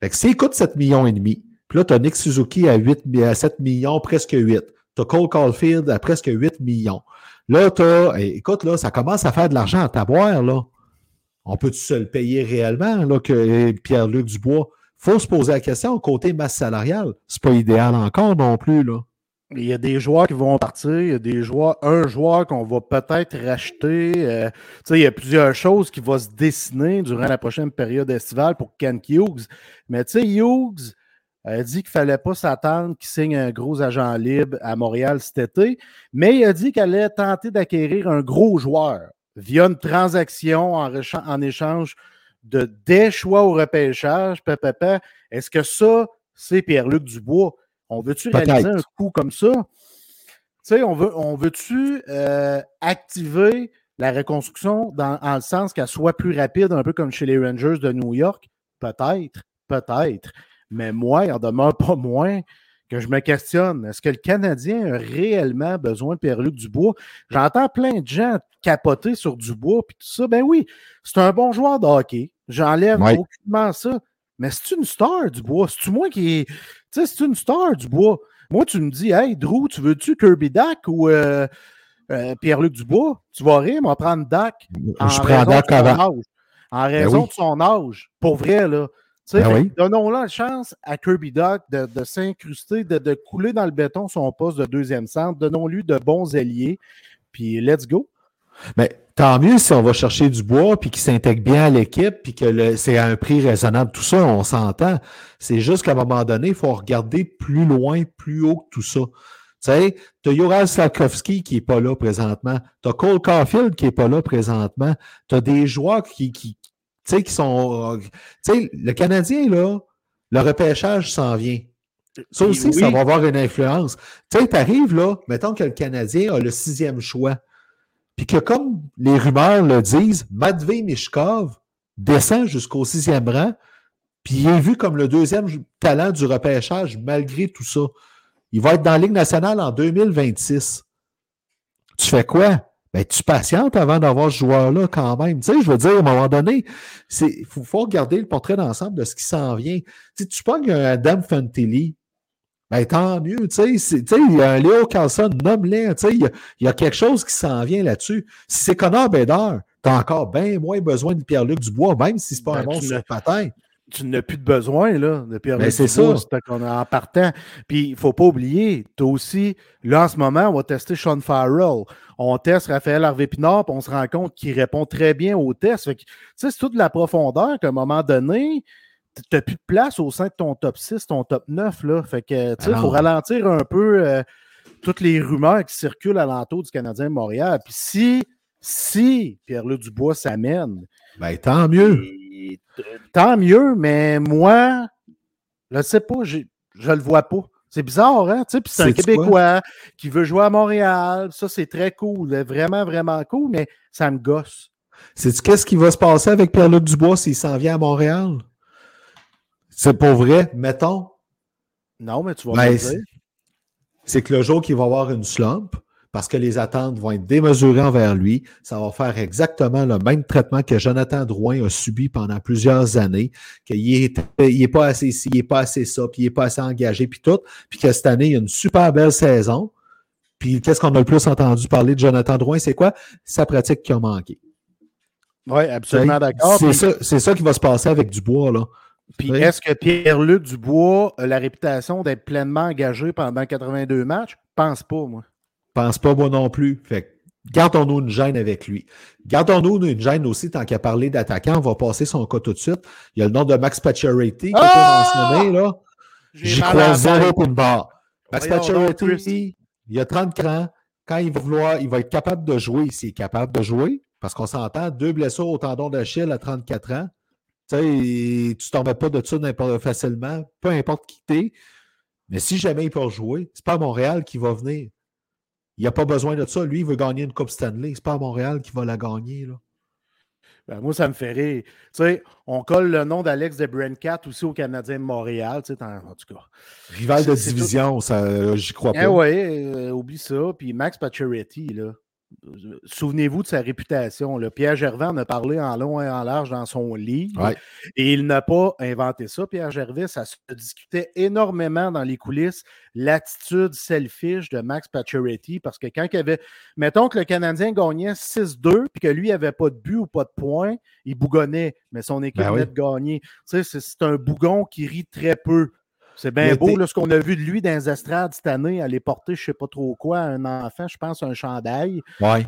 Fait que s'il coûte 7 millions et demi, puis là, tu as Nick Suzuki à, 8, à 7 millions, presque 8. Tu as Cole Caulfield à presque 8 millions. Là, tu eh, écoute, là, ça commence à faire de l'argent à taboire, là. On peut-tu se le payer réellement, là, que eh, Pierre-Luc Dubois? faut se poser la question, côté masse salariale, c'est pas idéal encore non plus, là.
Il y a des joueurs qui vont partir, il y a des joueurs, un joueur qu'on va peut-être racheter. Euh, il y a plusieurs choses qui vont se dessiner durant la prochaine période estivale pour Ken Hughes. Mais tu sais, Hughes a dit qu'il ne fallait pas s'attendre qu'il signe un gros agent libre à Montréal cet été, mais il a dit qu'elle allait tenter d'acquérir un gros joueur via une transaction en, en échange de des choix au repêchage. Est-ce que ça, c'est Pierre-Luc Dubois? On veut-tu réaliser un coup comme ça? Tu sais, on, veut, on veut-tu euh, activer la reconstruction dans, le sens qu'elle soit plus rapide, un peu comme chez les Rangers de New York? Peut-être, peut-être. Mais moi, il en demeure pas moins que je me questionne. Est-ce que le Canadien a réellement besoin de Pierre-Luc Dubois? J'entends plein de gens capoter sur Dubois puis tout ça. Ben oui, c'est un bon joueur de hockey. J'enlève aucunement ça. Mais c'est une star, Dubois. C'est-tu moi qui. Tu sais, c'est une star, Dubois. Moi, tu me dis, hey, Drew, tu veux-tu Kirby Dak ou euh, euh, Pierre-Luc Dubois? Tu vas rire, on va prendre Dak.
Je prends Dak avant.
En ben raison de son âge. Pour vrai, là. Ben donnons la chance à Kirby Duck de, s'incruster, de, couler dans le béton son poste de deuxième centre. Donnons-lui de bons alliés. Puis let's go.
Mais tant mieux si on va chercher du bois, puis qu'il s'intègre bien à l'équipe, puis que c'est à un prix raisonnable. Tout ça, on s'entend. C'est juste qu'à un moment donné, il faut regarder plus loin, plus haut que tout ça. Tu sais, tu as Yoral Slakowski qui n'est pas là présentement. Tu as Cole Caulfield qui n'est pas là présentement. Tu as des joueurs qui, qui, tu sais, qui sont. Tu sais, le Canadien, là, le repêchage s'en vient. Ça aussi, ça va avoir une influence. Tu sais, tu arrives là, mettons que le Canadien a le sixième choix. Puis que comme les rumeurs le disent, Matvey Mishkov descend jusqu'au sixième rang, puis il est vu comme le deuxième talent du repêchage malgré tout ça. Il va être dans la Ligue nationale en 2026. Tu fais quoi? Ben, tu patientes avant d'avoir ce joueur-là quand même? Tu sais, je veux dire, à un moment donné, il faut, faut, regarder le portrait d'ensemble de ce qui s'en vient. Tu sais, tu pognes un Adam Fantilli, ben, tant mieux, tu sais, il y a un Léo Carlson, nomme-les, tu sais, il y, a quelque chose qui s'en vient là-dessus. Si c'est Connor Bedard, tu as encore bien moins besoin de Pierre-Luc Dubois, même si c'est pas ben, un bon sur patin
tu n'as plus de besoin là, de Pierre-Luc
ben, Dubois.
C'est qu'on est en partant. Puis il ne faut pas oublier, tu aussi, là en ce moment, on va tester Sean Farrell on teste Raphaël Harvey-Pinard, puis on se rend compte qu'il répond très bien au test. c'est toute la profondeur qu'à un moment donné, tu n'as plus de place au sein de ton top 6, ton top 9. Là. Fait que, il faut ralentir un peu euh, toutes les rumeurs qui circulent alentour du Canadien de Montréal. Puis si, si Pierre-Luc Dubois s'amène.
Ben, tant mieux.
tant mieux, mais moi, je ne sais pas, je ne le vois pas. C'est bizarre, hein? Puis c'est un Québécois qui veut jouer à Montréal. Ça, c'est très cool. Vraiment, vraiment cool, mais ça me gosse.
Sais-tu qu'est-ce qui va se passer avec Pierre-Luc Dubois s'il s'en vient à Montréal? C'est pas vrai, mettons.
Non, mais tu vas ben, me dire.
C'est que le jour qu'il va avoir une slump, parce que les attentes vont être démesurées envers lui. Ça va faire exactement le même traitement que Jonathan Drouin a subi pendant plusieurs années, qu'il n'est pas assez ci, il n'est pas assez ça, puis il n'est pas assez engagé, puis tout, puis que cette année, il y a une super belle saison. Puis qu'est-ce qu'on a le plus entendu parler de Jonathan Drouin? C'est quoi? Sa pratique qui a manqué?
Oui, absolument d'accord.
C'est ça, qui va se passer avec Dubois, là.
Puis est-ce que Pierre-Luc Dubois a la réputation d'être pleinement engagé pendant 82 matchs? Pense pas, moi
pense pas moi non plus. Fait gardons-nous une gêne avec lui. Gardons-nous une gêne aussi, tant qu'à parler d'attaquant, on va passer son cas tout de suite. Il y a le nom de Max Pacioretty qui été ah! mentionné, là. J'y crois zéro pour une barre. Max Pacioretty, il a 30 ans. Quand il va vouloir, il va être capable de jouer, s'il est capable de jouer, parce qu'on s'entend, deux blessures au tendon d'Achille à 34 ans. Tu sais, tu ne tombes pas de ça facilement, peu importe qui t'es. Mais si jamais il peut jouer, c'est pas Montréal qui va venir. Il n'a pas besoin de ça. Lui, il veut gagner une Coupe Stanley. C'est pas à Montréal qu'il va la gagner. Là.
Ben, moi, ça me fait rire. Tu sais, on colle le nom d'Alex de Brincat aussi au Canadien de Montréal, tu sais, en, tout cas.
Rival de division, ça, j'y crois
eh pas. oui, euh, oublie ça. Puis Max Pacioretty, là. Souvenez-vous de sa réputation. Pierre Gervais en a parlé en long et en large dans son livre. Et il n'a pas inventé ça, Pierre Gervais. Ça se discutait énormément dans les coulisses, l'attitude selfish de Max Pacioretty. Parce que quand il avait. Mettons que le Canadien gagnait 6-2, puis que lui n'avait pas de but ou pas de points, il bougonnait. Mais son équipe ben venait de gagner. Tu sais, c'est un bougon qui rit très peu. C'est bien beau ce qu'on a vu de lui dans les estrades cette année, aller porter je ne sais pas trop quoi, un enfant, je pense un chandail.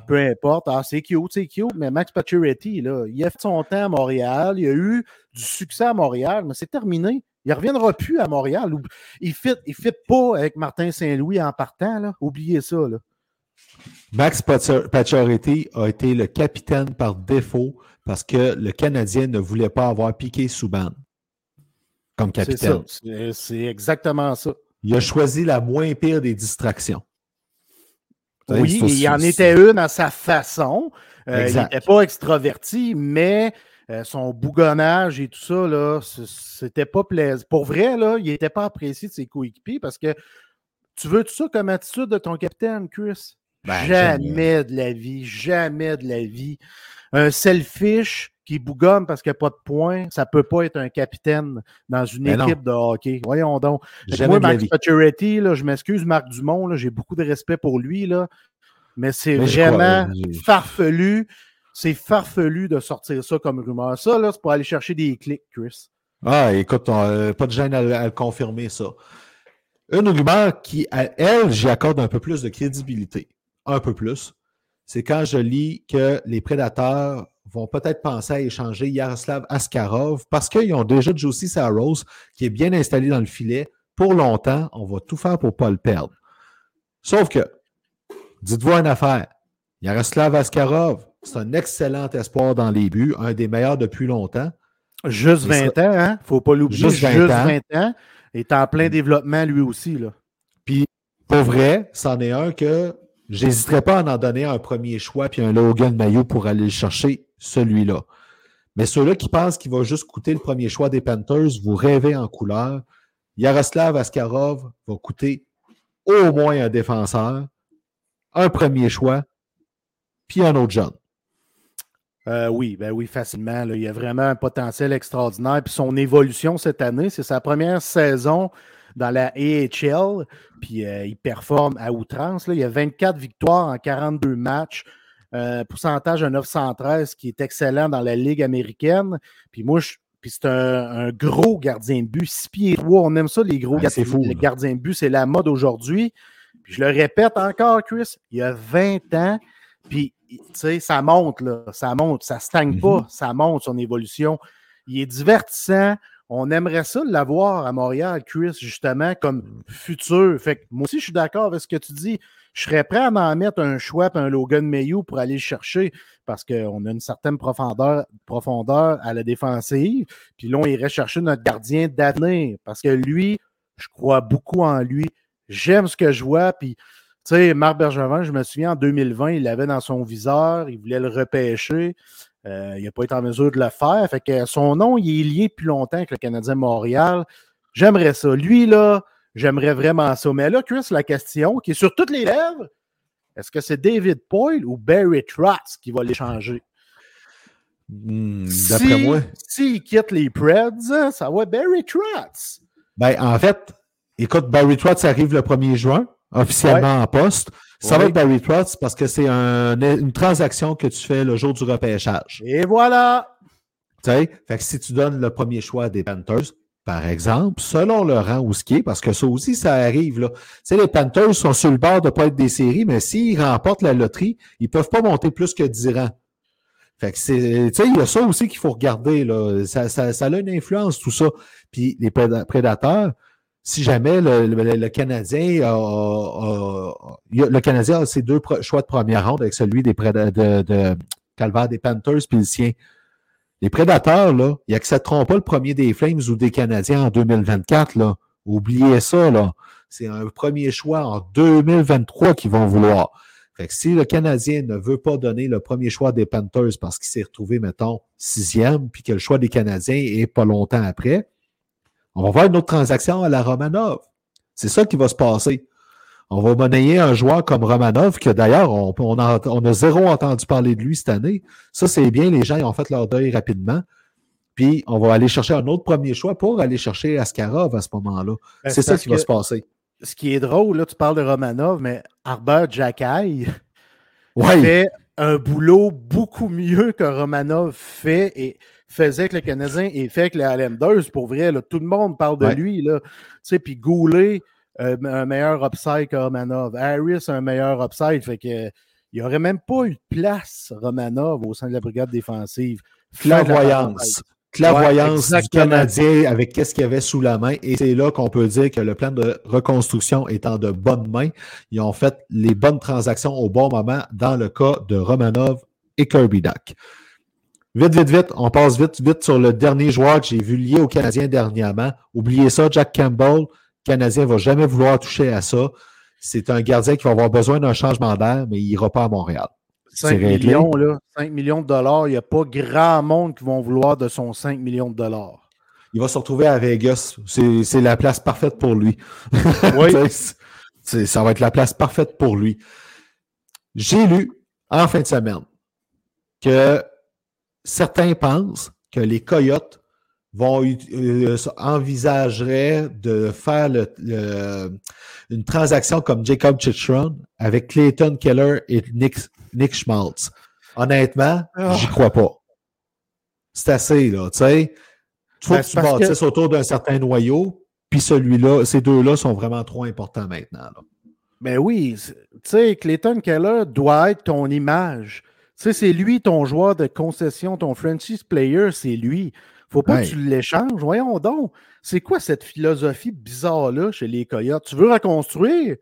Peu importe. Ah, c'est cute, c'est cute, mais Max Pacioretty, là, il a fait son temps à Montréal, il a eu du succès à Montréal, mais c'est terminé. Il ne reviendra plus à Montréal. Il ne fit, il fit pas avec Martin Saint-Louis en partant. Là. Oubliez ça. Là.
Max Pacioretty a été le capitaine par défaut parce que le Canadien ne voulait pas avoir piqué Souban comme capitaine.
C'est exactement ça.
Il a choisi la moins pire des distractions.
Oui, il en était une à sa façon. Euh, il n'était pas extraverti, mais euh, son bougonnage et tout ça, là, c'était pas plaisant. Pour vrai, là, il n'était pas apprécié de ses coéquipiers parce que tu veux tout ça comme attitude de ton capitaine, Chris? Ben, jamais de la vie, jamais de la vie. Un selfish, qui bougonne parce qu'il n'y a pas de points, ça ne peut pas être un capitaine dans une équipe de hockey. Voyons donc. Moi, Max Pacioretty, je m'excuse, Marc Dumont, j'ai beaucoup de respect pour lui, là, mais c'est vraiment farfelu. C'est farfelu de sortir ça comme rumeur. Ça, c'est pour aller chercher des clics, Chris.
Ah, écoute, pas de gêne à, à, confirmer ça. Une rumeur qui, à elle, j'y accorde un peu plus de crédibilité. Un peu plus. C'est quand je lis que les prédateurs vont peut-être penser à échanger Yaroslav Askarov parce qu'ils ont déjà Josie Saros qui est bien installé dans le filet pour longtemps. On va tout faire pour ne pas le perdre. Sauf que, dites-vous une affaire, Yaroslav Askarov, c'est un excellent espoir dans les buts, un des meilleurs depuis longtemps.
Juste 20 ans, hein? Faut pas l'oublier. Juste 20, ans. Il est en plein développement lui aussi. Là.
Puis, pour vrai, c'en est un que j'hésiterais pas à en donner un premier choix puis un Logan Mayo pour aller le chercher celui-là. Mais ceux-là qui pensent qu'il va juste coûter le premier choix des Panthers, vous rêvez en couleur. Yaroslav Askarov va coûter au moins un défenseur, un premier choix, puis un autre jeune.
Euh, oui, ben oui, facilement. Il y a vraiment un potentiel extraordinaire. Puis son évolution cette année, c'est sa première saison dans la AHL. Puis euh, il performe à outrance. Il y a 24 victoires en 42 matchs. Euh, pourcentage de 913 qui est excellent dans la Ligue américaine. Puis moi, puis c'est un, gros gardien de but, 6 pieds 3. On aime ça, les gros gardiens, gardiens de but. C'est la mode aujourd'hui. Puis je le répète encore, Chris, il y a 20 ans. Puis, tu sais, ça monte, là. Ça monte. Ça stagne pas. Mm-hmm. Ça monte, son évolution. Il est divertissant. On aimerait ça l'avoir à Montréal, Chris, justement, comme futur. Fait que moi aussi, je suis d'accord avec ce que tu dis je serais prêt à m'en mettre un et un Logan Mayou pour aller le chercher parce qu'on a une certaine profondeur, à la défensive. Puis là, on irait chercher notre gardien d'avenir parce que lui, je crois beaucoup en lui. J'aime ce que je vois. Puis, tu sais, Marc Bergevin, je me souviens, en 2020, il l'avait dans son viseur, il voulait le repêcher. Euh, il n'a pas été en mesure de le faire. Fait que son nom, il est lié plus longtemps avec le Canadien Montréal. J'aimerais ça. Lui, là, J'aimerais vraiment ça. Mais là, Chris, la question qui est sur toutes les lèvres, est-ce que c'est David Poyle ou Barry Trotz qui va l'échanger?
Hmm, d'après moi.
S'il quitte les Preds, ça va être Barry Trotz.
Ben, en fait, écoute, Barry Trotz arrive le 1er juin, officiellement en poste. Ça va être Barry Trotz parce que c'est une transaction que tu fais le jour du repêchage.
Et voilà!
Tu sais, fait que si tu donnes le premier choix des Panthers, par exemple, selon le rang où ce qui est, parce que ça aussi, ça arrive. Là. Tu sais, les Panthers sont sur le bord de ne pas être des séries, mais s'ils remportent la loterie, ils ne peuvent pas monter plus que 10 rangs. Fait que c'est, tu sais, il y a ça aussi qu'il faut regarder. Là. Ça, ça, ça, a une influence, tout ça. Puis les prédateurs, si jamais le, Canadien a, le Canadien a ses deux choix de première ronde avec celui des de, de Calvaire des Panthers puis le sien. Les prédateurs, là, ils n'accepteront pas le premier des Flames ou des Canadiens en 2024. Là. Oubliez ça. Là. C'est un premier choix en 2023 qu'ils vont vouloir. Fait que si le Canadien ne veut pas donner le premier choix des Panthers parce qu'il s'est retrouvé, mettons, sixième, puis que le choix des Canadiens est pas longtemps après, on va voir une autre transaction à la Romanov. C'est ça qui va se passer. On va monnayer un joueur comme Romanov, que d'ailleurs, on, on, a, zéro entendu parler de lui cette année. Ça, c'est bien, les gens ils ont fait leur deuil rapidement. Puis, on va aller chercher un autre premier choix pour aller chercher Askarov à ce moment-là. Ben, c'est ça qui va se passer
ce qui est drôle, là, tu parles de Romanov, mais Arbor Jackay fait un boulot beaucoup mieux que Romanov fait et faisait avec le Canadien et fait avec les Islanders. Pour vrai, tout le monde parle de lui. Là. Puis Goulet, un meilleur upside que Romanov. Harris, un meilleur upside. Fait que il n'y aurait même pas eu de place, Romanov, au sein de la brigade défensive.
Flamboyance clairvoyance du Canadien avec qu'est-ce qu'il y avait sous la main. Et c'est là qu'on peut dire que le plan de reconstruction étant de bonnes mains, ils ont fait les bonnes transactions au bon moment dans le cas de Romanov et Kirby Duck. Vite, vite, vite, on passe vite, vite sur le dernier joueur que j'ai vu lié au Canadien dernièrement. Oubliez ça, Jack Campbell. Canadien ne va jamais vouloir toucher à ça. C'est un gardien qui va avoir besoin d'un changement d'air, mais il n'ira pas à Montréal.
5 millions, là, 5 millions de dollars, il n'y a pas grand monde qui vont vouloir de son 5 millions de dollars.
Il va se retrouver à Vegas. C'est la place parfaite pour lui. Oui. ça va être la place parfaite pour lui. J'ai lu en fin de semaine que certains pensent que les Coyotes vont euh, envisageraient de faire une transaction comme Jacob Chitron avec Clayton Keller et Nick, Nick Schmaltz. Honnêtement, ah. j'y crois pas. C'est assez, là, tu sais. Faut ben, que tu bâtisses autour d'un certain noyau, puis celui-là, ces deux-là sont vraiment trop importants maintenant. Là.
Ben oui, tu sais, Clayton Keller doit être ton image. Tu sais, c'est lui ton joueur de concession, ton franchise player, c'est lui. Faut pas que tu l'échanges. Voyons donc. C'est quoi cette philosophie bizarre-là chez les Coyotes? Tu veux reconstruire,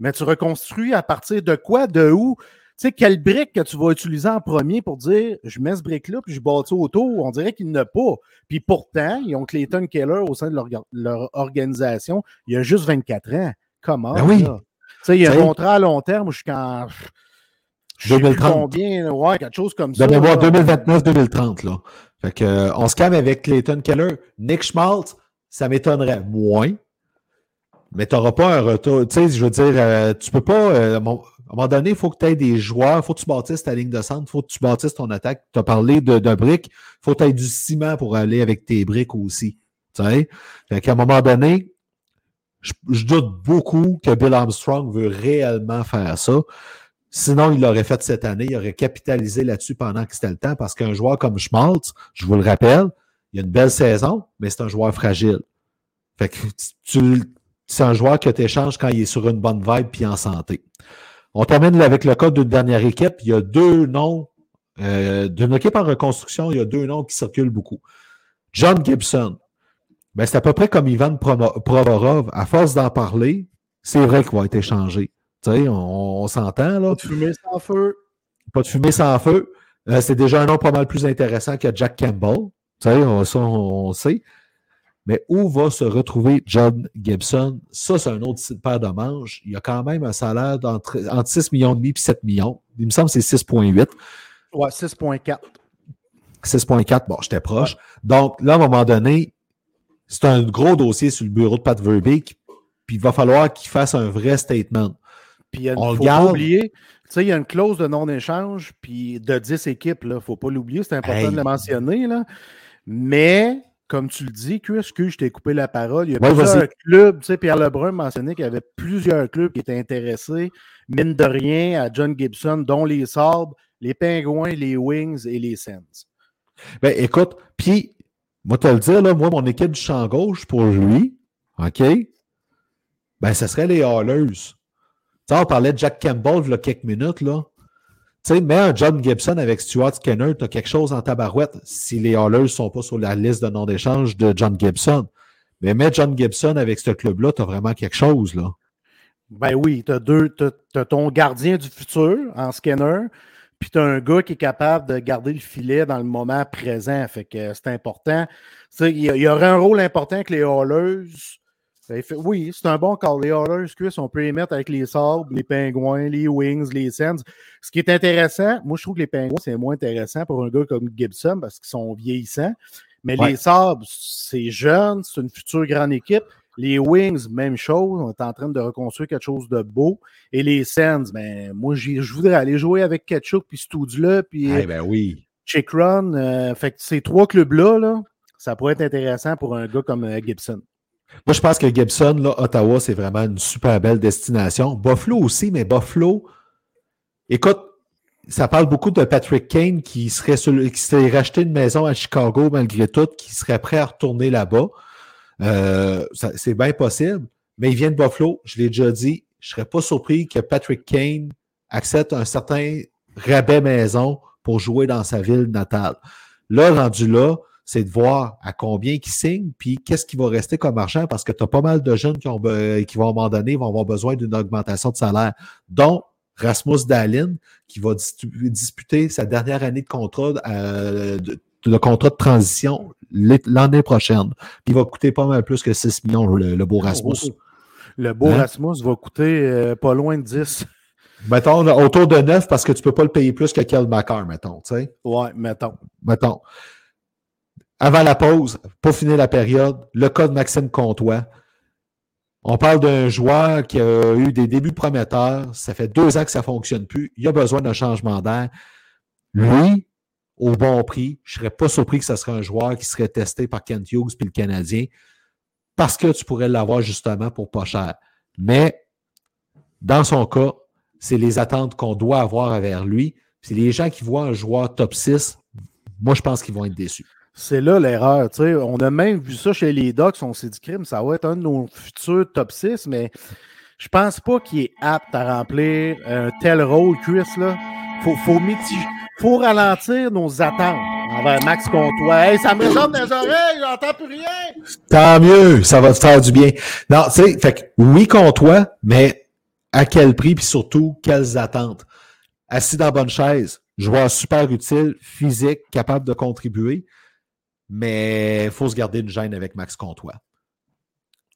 mais tu reconstruis à partir de quoi, de où? Tu sais, quelle brique que tu vas utiliser en premier pour dire je mets ce brique-là puis je bâtis autour? On dirait qu'il n'a pas. Puis pourtant, ils ont Clayton Keller au sein de leur, organisation. Il a juste 24 ans. Comment? Ben oui. Tu sais, il a un contrat à long terme jusqu'en. 2030. Combien, ouais, quelque chose comme ça.
2029-2030, là. Fait que, euh, on se calme avec Clayton Keller. Nick Schmaltz, ça m'étonnerait moins. Mais tu n'auras pas un retour. Tu sais, je veux dire, euh, tu peux pas. Euh, à un moment donné, il faut que tu aies des joueurs, il faut que tu bâtisses ta ligne de centre, il faut que tu bâtisses ton attaque. Tu as parlé de, de briques, il faut que tu aies du ciment pour aller avec tes briques aussi. Tu sais? Fait qu'à un moment donné, je, je, doute beaucoup que Bill Armstrong veut réellement faire ça. Sinon, il l'aurait fait cette année. Il aurait capitalisé là-dessus pendant que c'était le temps parce qu'un joueur comme Schmaltz, je vous le rappelle, il a une belle saison, mais c'est un joueur fragile. Fait que tu, c'est un joueur que tu échanges quand il est sur une bonne vibe puis en santé. On termine avec le cas d'une dernière équipe. Il y a deux noms, euh, d'une équipe en reconstruction, il y a deux noms qui circulent beaucoup. John Gibson. Ben, c'est à peu près comme Ivan Provorov. À force d'en parler, c'est vrai qu'il va être échangé. Tu sais, on, s'entend, là.
Pas de fumée sans feu.
Pas de fumée sans feu. Euh, c'est déjà un nom pas mal plus intéressant que Jack Campbell. Tu sais, on, ça, on, sait. Mais où va se retrouver John Gibson? Ça, c'est un autre paire de manches. Il y a quand même un salaire entre, 6 millions demi et 7 millions. Il me semble que c'est 6,8.
Ouais, 6,4.
6,4, bon, j'étais proche. Donc, là, à un moment donné, c'est un gros dossier sur le bureau de Pat Verbeek, puis il va falloir qu'il fasse un vrai statement.
Puis il faut pas oublier, tu sais, il y a une clause de non-échange, puis de 10 équipes, il ne faut pas l'oublier, c'est important de le mentionner. Là. Mais, comme tu le dis, que je t'ai coupé la parole, il y a plusieurs clubs, tu sais, Pierre Lebrun mentionnait qu'il y avait plusieurs clubs qui étaient intéressés, mine de rien, à John Gibson, dont les Sabres, les Pingouins, les Wings et les Sens.
Ben, écoute, puis, moi, te le dire, là, moi, mon équipe du champ gauche pour lui, OK? Ben, ce serait les Hallers on parlait de Jack Campbell il y a quelques minutes. Là. Tu sais, mets un John Gibson avec Stuart Skinner, tu as quelque chose en tabarouette si les Hallers ne sont pas sur la liste de non d'échange de John Gibson. Mais mets John Gibson avec ce club-là, tu as vraiment quelque chose. là.
Ben oui, tu as, ton gardien du futur en Skinner, puis tu as un gars qui est capable de garder le filet dans le moment présent. Fait que c'est important. Il y, y, aurait un rôle important que les Hallers oui, c'est un bon call. Les Oilers, on peut les mettre avec les Sabres, les Pingouins, les Wings, les Sens. Ce qui est intéressant, moi, je trouve que les Pingouins, c'est moins intéressant pour un gars comme Gibson parce qu'ils sont vieillissants. Mais les Sabres, c'est jeune, c'est une future grande équipe. Les Wings, même chose. On est en train de reconstruire quelque chose de beau. Et les Sens, ben, moi, je voudrais aller jouer avec Ketchuk puis Stoudle, puis
eh ben oui.
Chick Run. Euh, fait que ces trois clubs-là, là, ça pourrait être intéressant pour un gars comme euh, Gibson.
Moi, je pense que Gibson, là, Ottawa, c'est vraiment une super belle destination. Buffalo aussi, mais Buffalo, écoute, ça parle beaucoup de Patrick Kane qui serait, qui serait racheté une maison à Chicago malgré tout, qui serait prêt à retourner là-bas. Euh, c'est bien possible, mais il vient de Buffalo, je l'ai déjà dit. Je ne serais pas surpris que Patrick Kane accepte un certain rabais maison pour jouer dans sa ville natale. Là, rendu là, c'est de voir à combien ils signent, puis qu'est-ce qui va rester comme argent, parce que tu as pas mal de jeunes qui, ont, qui vont à un moment donné vont avoir besoin d'une augmentation de salaire, dont Rasmus Dahlin, qui va disputer sa dernière année de contrat, euh, de, contrat de transition l'année prochaine. il va coûter pas mal plus que 6 millions, le, beau Rasmus.
Le beau hein? Rasmus va coûter euh, pas loin de 10.
Mettons, autour de 9 parce que tu ne peux pas le payer plus que Kel Macar, mettons. Tu sais?
Ouais, mettons.
Mettons. Avant la pause, pour finir la période, le cas de Maxime Comtois. On parle d'un joueur qui a eu des débuts prometteurs. Ça fait deux ans que ça ne fonctionne plus. Il a besoin d'un changement d'air. Lui, au bon prix, je ne serais pas surpris que ce serait un joueur qui serait testé par Kent Hughes puis le Canadien parce que tu pourrais l'avoir justement pour pas cher. Mais dans son cas, c'est les attentes qu'on doit avoir vers lui. C'est les gens qui voient un joueur top 6, moi, je pense qu'ils vont être déçus.
C'est là l'erreur. On a même vu ça chez les Docs. On s'est dit, crime, ça va être un de nos futurs top 6, mais je pense pas qu'il est apte à remplir un tel rôle, Chris. Là. Faut, faut, faut ralentir nos attentes envers Max Comtois. Hey, ça me résonne dans les oreilles, j'entends plus rien.
Tant mieux, ça va te faire du bien. Non, tu sais, fait que oui, Comtois, mais à quel prix, puis surtout, quelles attentes? Assis dans la bonne chaise, joueur super utile, physique, capable de contribuer, mais il faut se garder une gêne avec Max Comtois.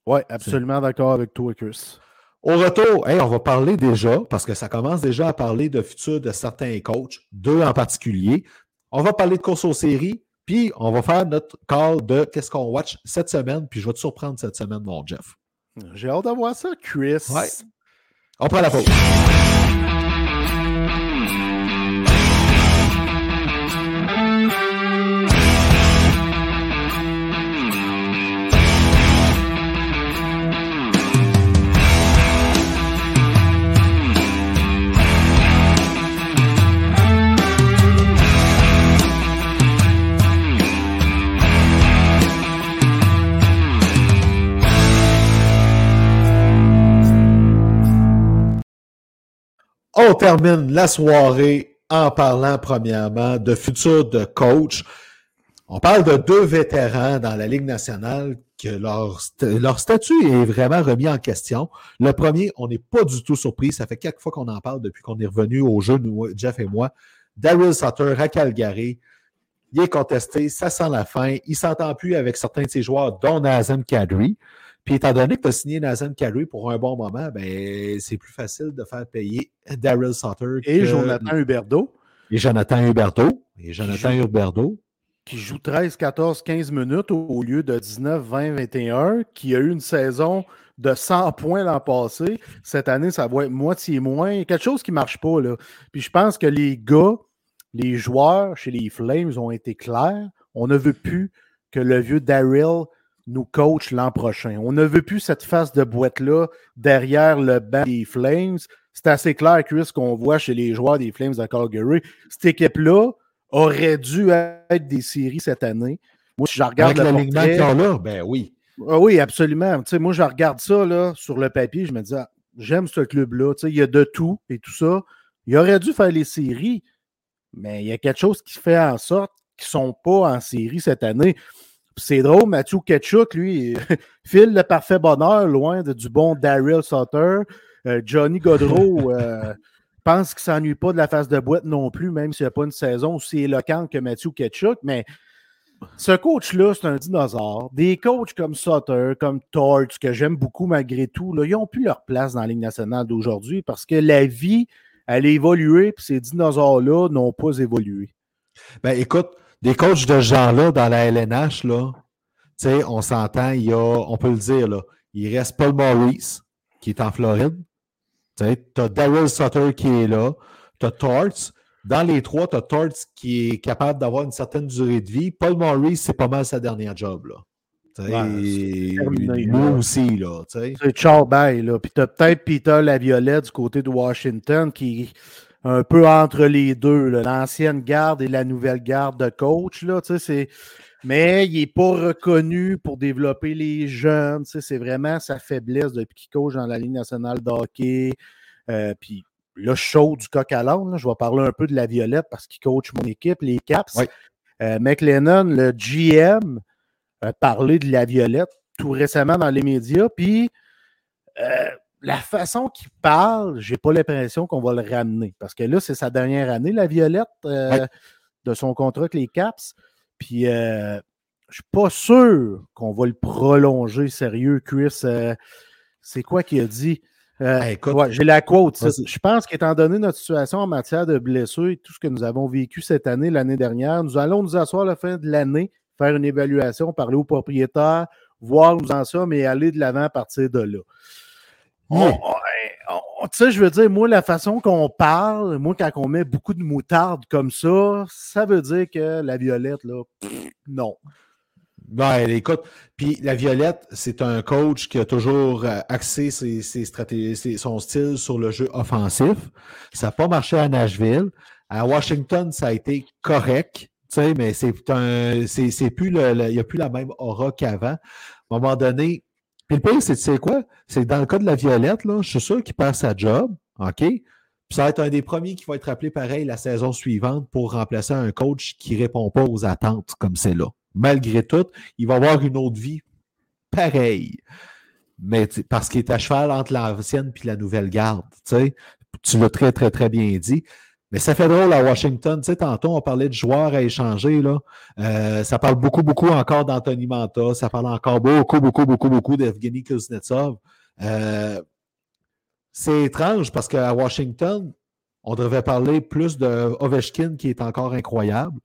Oui, absolument d'accord avec toi, Chris.
Au retour, on va parler déjà, parce que ça commence déjà à parler de futur de certains coachs, deux en particulier. On va parler de course aux séries, puis on va faire notre call de qu'est-ce qu'on watch cette semaine, puis je vais te surprendre cette semaine, mon Jeff.
J'ai hâte d'avoir ça, Chris.
Ouais. On prend la pause. On termine la soirée en parlant premièrement de futur de coach. On parle de deux vétérans dans la Ligue nationale que leur, statut est vraiment remis en question. Le premier, on n'est pas du tout surpris. Ça fait quelques fois qu'on en parle depuis qu'on est revenu au jeu, Jeff et moi. Daryl Sutter à Calgary. Il est contesté, ça sent la fin. Il s'entend plus avec certains de ses joueurs, dont Nazem Kadri. Puis étant donné que tu as signé Nathan Carey pour un bon moment, ben, c'est plus facile de faire payer Daryl Sutter.
Et Jonathan Huberdeau.
Et Jonathan Huberdeau. Et Jonathan qui Huberdeau.
Qui joue 13, 14, 15 minutes au lieu de 19, 20, 21, qui a eu une saison de 100 points l'an passé. Cette année, ça va être moitié moins. Il y a quelque chose qui ne marche pas. Là. Puis je pense que les gars, les joueurs chez les Flames ont été clairs. On ne veut plus que le vieux Daryl nous coach l'an prochain. On ne veut plus cette face de boîte-là derrière le banc des Flames. C'est assez clair, Chris, qu'on voit chez les joueurs des Flames de Calgary. Cette équipe-là aurait dû être des séries cette année. Moi, si je regarde
Avec le là, ben oui.
Ah oui, absolument. moi, je regarde ça là, sur le papier, je me dis, ah, j'aime ce club-là. Il y a de tout et tout ça. Il aurait dû faire les séries, mais il y a quelque chose qui fait en sorte qu'ils ne sont pas en série cette année. C'est drôle, Mathieu Ketchuk, lui, file le parfait bonheur loin de, du bon Daryl Sutter. Euh, Johnny Godreau euh, pense qu'il ne s'ennuie pas de la face de boîte non plus, même s'il n'y a pas une saison aussi éloquente que Mathieu Ketchuk. Mais ce coach-là, c'est un dinosaure. Des coachs comme Sutter, comme Torch, que j'aime beaucoup malgré tout, là, ils n'ont plus leur place dans la Ligue nationale d'aujourd'hui parce que la vie, elle a évolué, puis ces dinosaures-là n'ont pas évolué.
Ben écoute, des coachs de ce genre-là dans la LNH, là, on s'entend, il y a, on peut le dire, là, il reste Paul Maurice, qui est en Floride. Tu as Daryl Sutter qui est là. Tu as Torts. Dans les trois, tu as Torts qui est capable d'avoir une certaine durée de vie. Paul Maurice, c'est pas mal sa dernière job. Là.
Moi aussi, là. C'est ciao, bye, là. Puis t'as peut-être Peter Laviolette du côté de Washington qui un peu entre les deux, l'ancienne garde et la nouvelle garde de coach, là. C'est mais il n'est pas reconnu pour développer les jeunes. C'est vraiment sa faiblesse depuis qu'il coach dans la Ligue nationale de hockey. Euh, puis le show du coq à l'âne, je vais parler un peu de la Violette parce qu'il coach mon équipe, les Caps. Euh, McLennan, le GM, a parlé de la Violette tout récemment dans les médias. Puis euh, la façon qu'il parle, j'ai pas l'impression qu'on va le ramener. Parce que là, c'est sa dernière année, la Violette, de son contrat avec les Caps. Puis, euh, je suis pas sûr qu'on va le prolonger sérieux, Chris. Euh, c'est quoi qu'il a dit? Euh, j'ai la quote. Je pense qu'étant donné notre situation en matière de blessures et tout ce que nous avons vécu cette année, l'année dernière, nous allons nous asseoir à la fin de l'année, faire une évaluation, parler aux propriétaires, voir où nous en sommes et aller de l'avant à partir de là. Tu sais, je veux dire, moi, la façon qu'on parle, moi, quand on met beaucoup de moutarde comme ça, ça veut dire que la violette, là, non.
Ben, écoute, puis la Violette, c'est un coach qui a toujours euh, axé ses, stratégies, son style sur le jeu offensif. Ça n'a pas marché à Nashville. À Washington, ça a été correct, tu sais, mais c'est un, c'est plus le, il n'y a plus la même aura qu'avant. À un moment donné, puis le pire, c'est, tu sais quoi? C'est dans le cas de la Violette, là, je suis sûr qu'il perd sa job, OK? Puis ça va être un des premiers qui va être appelé pareil la saison suivante pour remplacer un coach qui ne répond pas aux attentes comme c'est là. Malgré tout, il va avoir une autre vie pareille. Mais parce qu'il est à cheval entre l'ancienne et la nouvelle garde. Tu l'as très, très, très bien dit. Mais ça fait drôle à Washington. Tu sais, tantôt, on parlait de joueurs à échanger. Là. Euh, ça parle beaucoup, beaucoup encore d'Anthony Manta. Ça parle encore beaucoup, beaucoup, beaucoup, beaucoup d'Evgeny Kuznetsov. Euh, c'est étrange parce qu'à Washington, on devrait parler plus de Ovechkin qui est encore incroyable.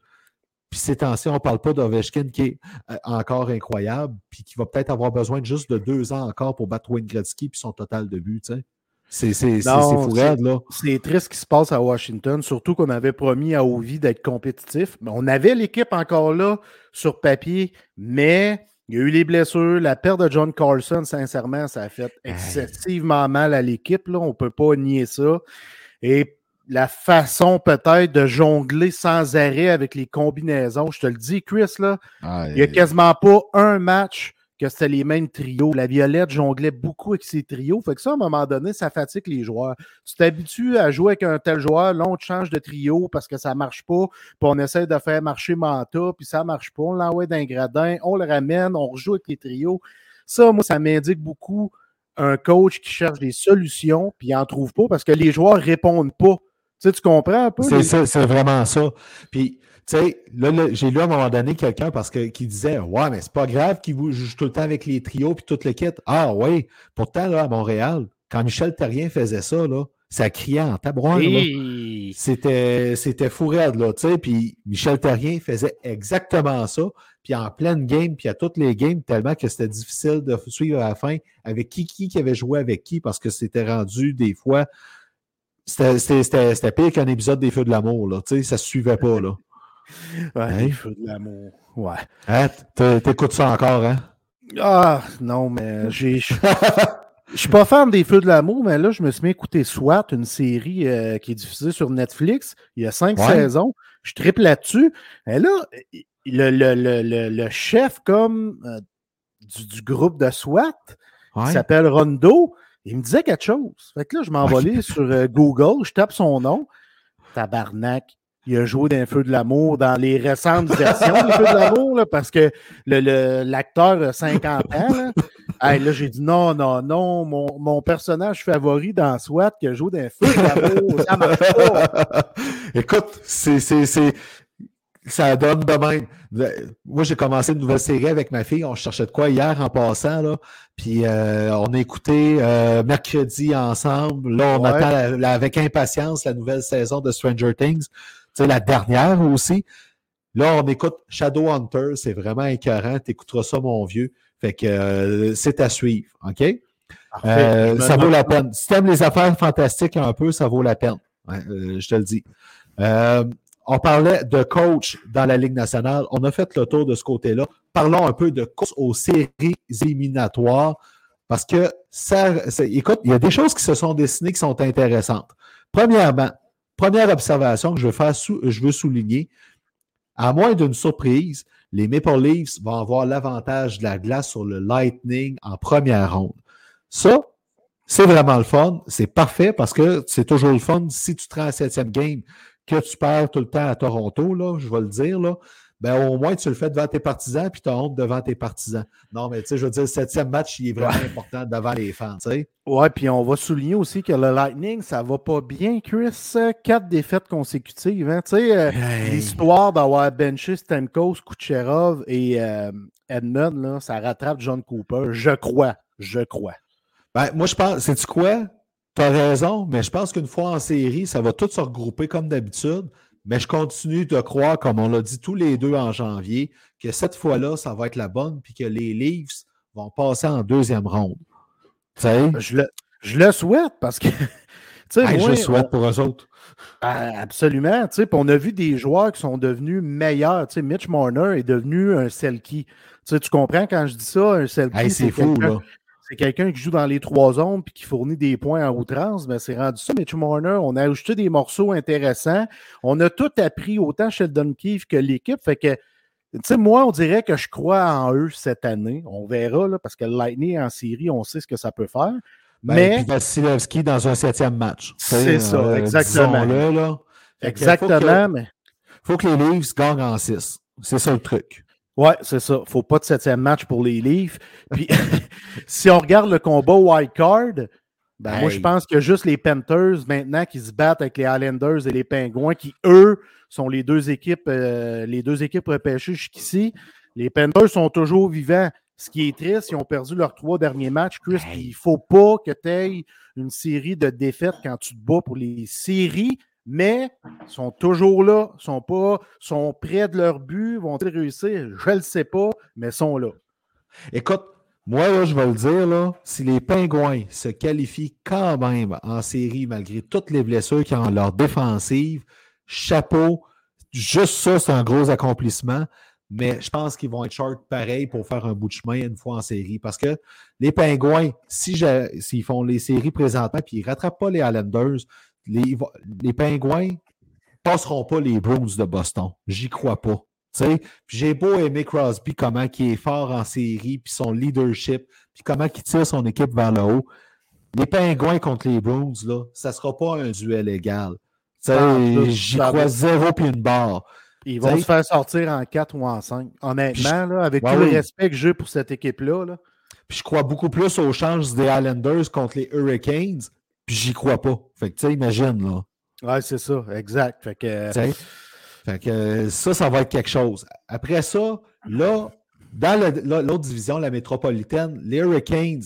Puis ces temps-ci, on ne parle pas d'Ovechkin qui est euh, encore incroyable, puis qui va peut-être avoir besoin juste de deux ans encore pour battre Wayne Gretzky puis son total de buts. Tu sais. C'est fou là.
C'est triste ce qui se passe à Washington, surtout qu'on avait promis à Ovi d'être compétitif. On avait l'équipe encore là sur papier, mais il y a eu les blessures. La perte de John Carlson, sincèrement, ça a fait excessivement mal à l'équipe. On ne peut pas nier ça. Et la façon peut-être de jongler sans arrêt avec les combinaisons, je te le dis, Chris, là, il n'y a quasiment pas un match que c'était les mêmes trios. La Violette jonglait beaucoup avec ses trios. Fait que ça, à un moment donné, ça fatigue les joueurs. Tu t'habitues à jouer avec un tel joueur, là, on te change de trio parce que ça marche pas, puis on essaie de faire marcher Manta, puis ça marche pas. On l'envoie d'un gradin, on le ramène, on rejoue avec les trios. Ça, moi, ça m'indique beaucoup un coach qui cherche des solutions, puis il n'en trouve pas parce que les joueurs répondent pas. Tu, sais, tu comprends un peu?
C'est vraiment ça. Puis, tu sais, là, j'ai lu à un moment donné quelqu'un parce que qui disait Ouais, mais c'est pas grave qu'il joue tout le temps avec les trios puis tout le kit. Ah oui. Pourtant, là, à Montréal, quand Michel Terrien faisait ça, là, ça criait en tabouin. C'était, c'était fou raide, là, tu sais. Puis Michel Terrien faisait exactement ça. Puis en pleine game, puis à toutes les games, tellement que c'était difficile de suivre à la fin avec qui, qui, qui avait joué avec qui, parce que c'était rendu des fois. C'était pire qu'un épisode des Feux de l'amour, là. Tu sais, ça se suivait pas, là.
Ouais, hein? les feux de l'amour. Ouais.
Hein? T'écoutes ça encore, hein?
Ah, non, mais j'ai. Je suis pas fan des Feux de l'amour, mais là, je me suis mis à écouter SWAT, une série euh, qui est diffusée sur Netflix. Il y a cinq saisons. Je triple là-dessus. Et là, le, le, le, le chef comme euh, du, du, groupe de SWAT, qui s'appelle Rondo, il me disait quelque chose. Fait que là, je m'envolais sur euh, Google, je tape son nom. Tabarnak il a joué d'un feu de l'amour dans les récentes versions des feux de l'amour, parce que l'acteur a 50 ans. Là, là j'ai dit non, non, non, mon, mon, personnage favori dans SWAT qui a joué d'un feu de l'amour, ça marche pas.
Écoute, c'est. ça donne de même. Moi, j'ai commencé une nouvelle série avec ma fille. On cherchait de quoi hier en passant. Là. Puis euh, on a écouté euh, mercredi ensemble. Là, on attend avec impatience la nouvelle saison de Stranger Things. Tu sais, la dernière aussi. Là, on écoute Shadowhunter. C'est vraiment écœurant. Tu écouteras ça, mon vieux. Fait que euh, c'est à suivre. OK? ça vaut la peine. Si tu aimes les affaires fantastiques un peu, ça vaut la peine. je te le dis. On parlait de coach dans la Ligue nationale. On a fait le tour de ce côté-là. Parlons un peu de course aux séries éliminatoires parce que ça, écoute, il y a des choses qui se sont dessinées qui sont intéressantes. Premièrement, première observation que je veux, faire je veux souligner, à moins d'une surprise, les Maple Leafs vont avoir l'avantage de la glace sur le Lightning en première ronde. Ça, c'est vraiment le fun. C'est parfait parce que c'est toujours le fun si tu te rends à septième game que tu perds tout le temps à Toronto, je vais le dire, là, ben au moins tu le fais devant tes partisans, puis tu as honte devant tes partisans. Non, mais tu sais, je veux dire, le septième match, il est vraiment important devant les fans, tu sais.
Ouais, puis on va souligner aussi que le Lightning, ça va pas bien, Chris. Quatre défaites consécutives, hein. Tu sais, euh, l'histoire d'avoir benché Stamkos, Kucherov et euh, Edmund, là, ça rattrape John Cooper, je crois, je crois.
Ben, moi, je pense, c'est-tu quoi? Tu as raison, mais je pense qu'une fois en série, ça va tout se regrouper comme d'habitude. Mais je continue de croire, comme on l'a dit tous les deux en janvier, que cette fois-là, ça va être la bonne, puis que les Leafs vont passer en deuxième ronde.
Je le, je le souhaite parce que.
moi, je le souhaite pour eux autres.
Ah, absolument. On a vu des joueurs qui sont devenus meilleurs. Mitch Marner est devenu un Selkie. tu comprends quand je dis ça, un Selkie?
c'est fou, là
c'est quelqu'un qui joue dans les trois zones puis qui fournit des points en outrance, mais ben, c'est rendu ça. Mitch Marner, on a ajouté des morceaux intéressants. On a tout appris, autant Sheldon Keefe que l'équipe. Fait que, tu sais, moi, on dirait que je crois en eux cette année. On verra, là, parce que le Lightning en série, on sait ce que ça peut faire. Ben, mais.
Vasilevski dans un septième match.
C'est ça, euh, exactement.
là.
Exactement, mais.
Il faut que les Leafs gagnent en six. C'est ça le truc.
Ouais, c'est ça. Faut pas de septième match pour les Leafs. Puis, si on regarde le combat wild card, ben, moi, je pense que juste les Panthers maintenant qui se battent avec les Islanders et les Pingouins, qui eux sont les deux équipes, euh, les deux équipes repêchées jusqu'ici. Les Panthers sont toujours vivants. Ce qui est triste, ils ont perdu leurs trois derniers matchs. Chris, il ne faut pas que tu aies une série de défaites quand tu te bats pour les séries mais sont toujours là, sont pas, sont près de leur but, vont-ils réussir? Je ne le sais pas, mais sont là.
Écoute, moi, je vais le dire, là, si les Pingouins se qualifient quand même en série malgré toutes les blessures qui ont leur défensive, chapeau, juste ça, c'est un gros accomplissement. Mais je pense qu'ils vont être short pareil pour faire un bout de chemin une fois en série. Parce que les Pingouins, s'ils font les séries présentement puis ils ne rattrapent pas les Islanders, les, les Pingouins passeront pas les Bruins de Boston. J'y crois pas. J'ai beau aimer Crosby, comment il est fort en série, puis son leadership, puis comment il tire son équipe vers le haut. Les Pingouins contre les Bruins, là, ça ne sera pas un duel égal. J'y crois zéro puis une barre.
Ils vont se faire sortir en 4 ou en 5. Honnêtement, là, avec tout le respect que j'ai pour cette équipe-là. Là.
Puis je crois beaucoup plus aux chances des Islanders contre les Hurricanes puis j'y crois pas. Fait que, tu sais, imagine, là.
Ouais, c'est ça, exact. Fait que.
Fait que ça, ça va être quelque chose. Après ça, là, dans l'autre division, la métropolitaine, les Hurricanes,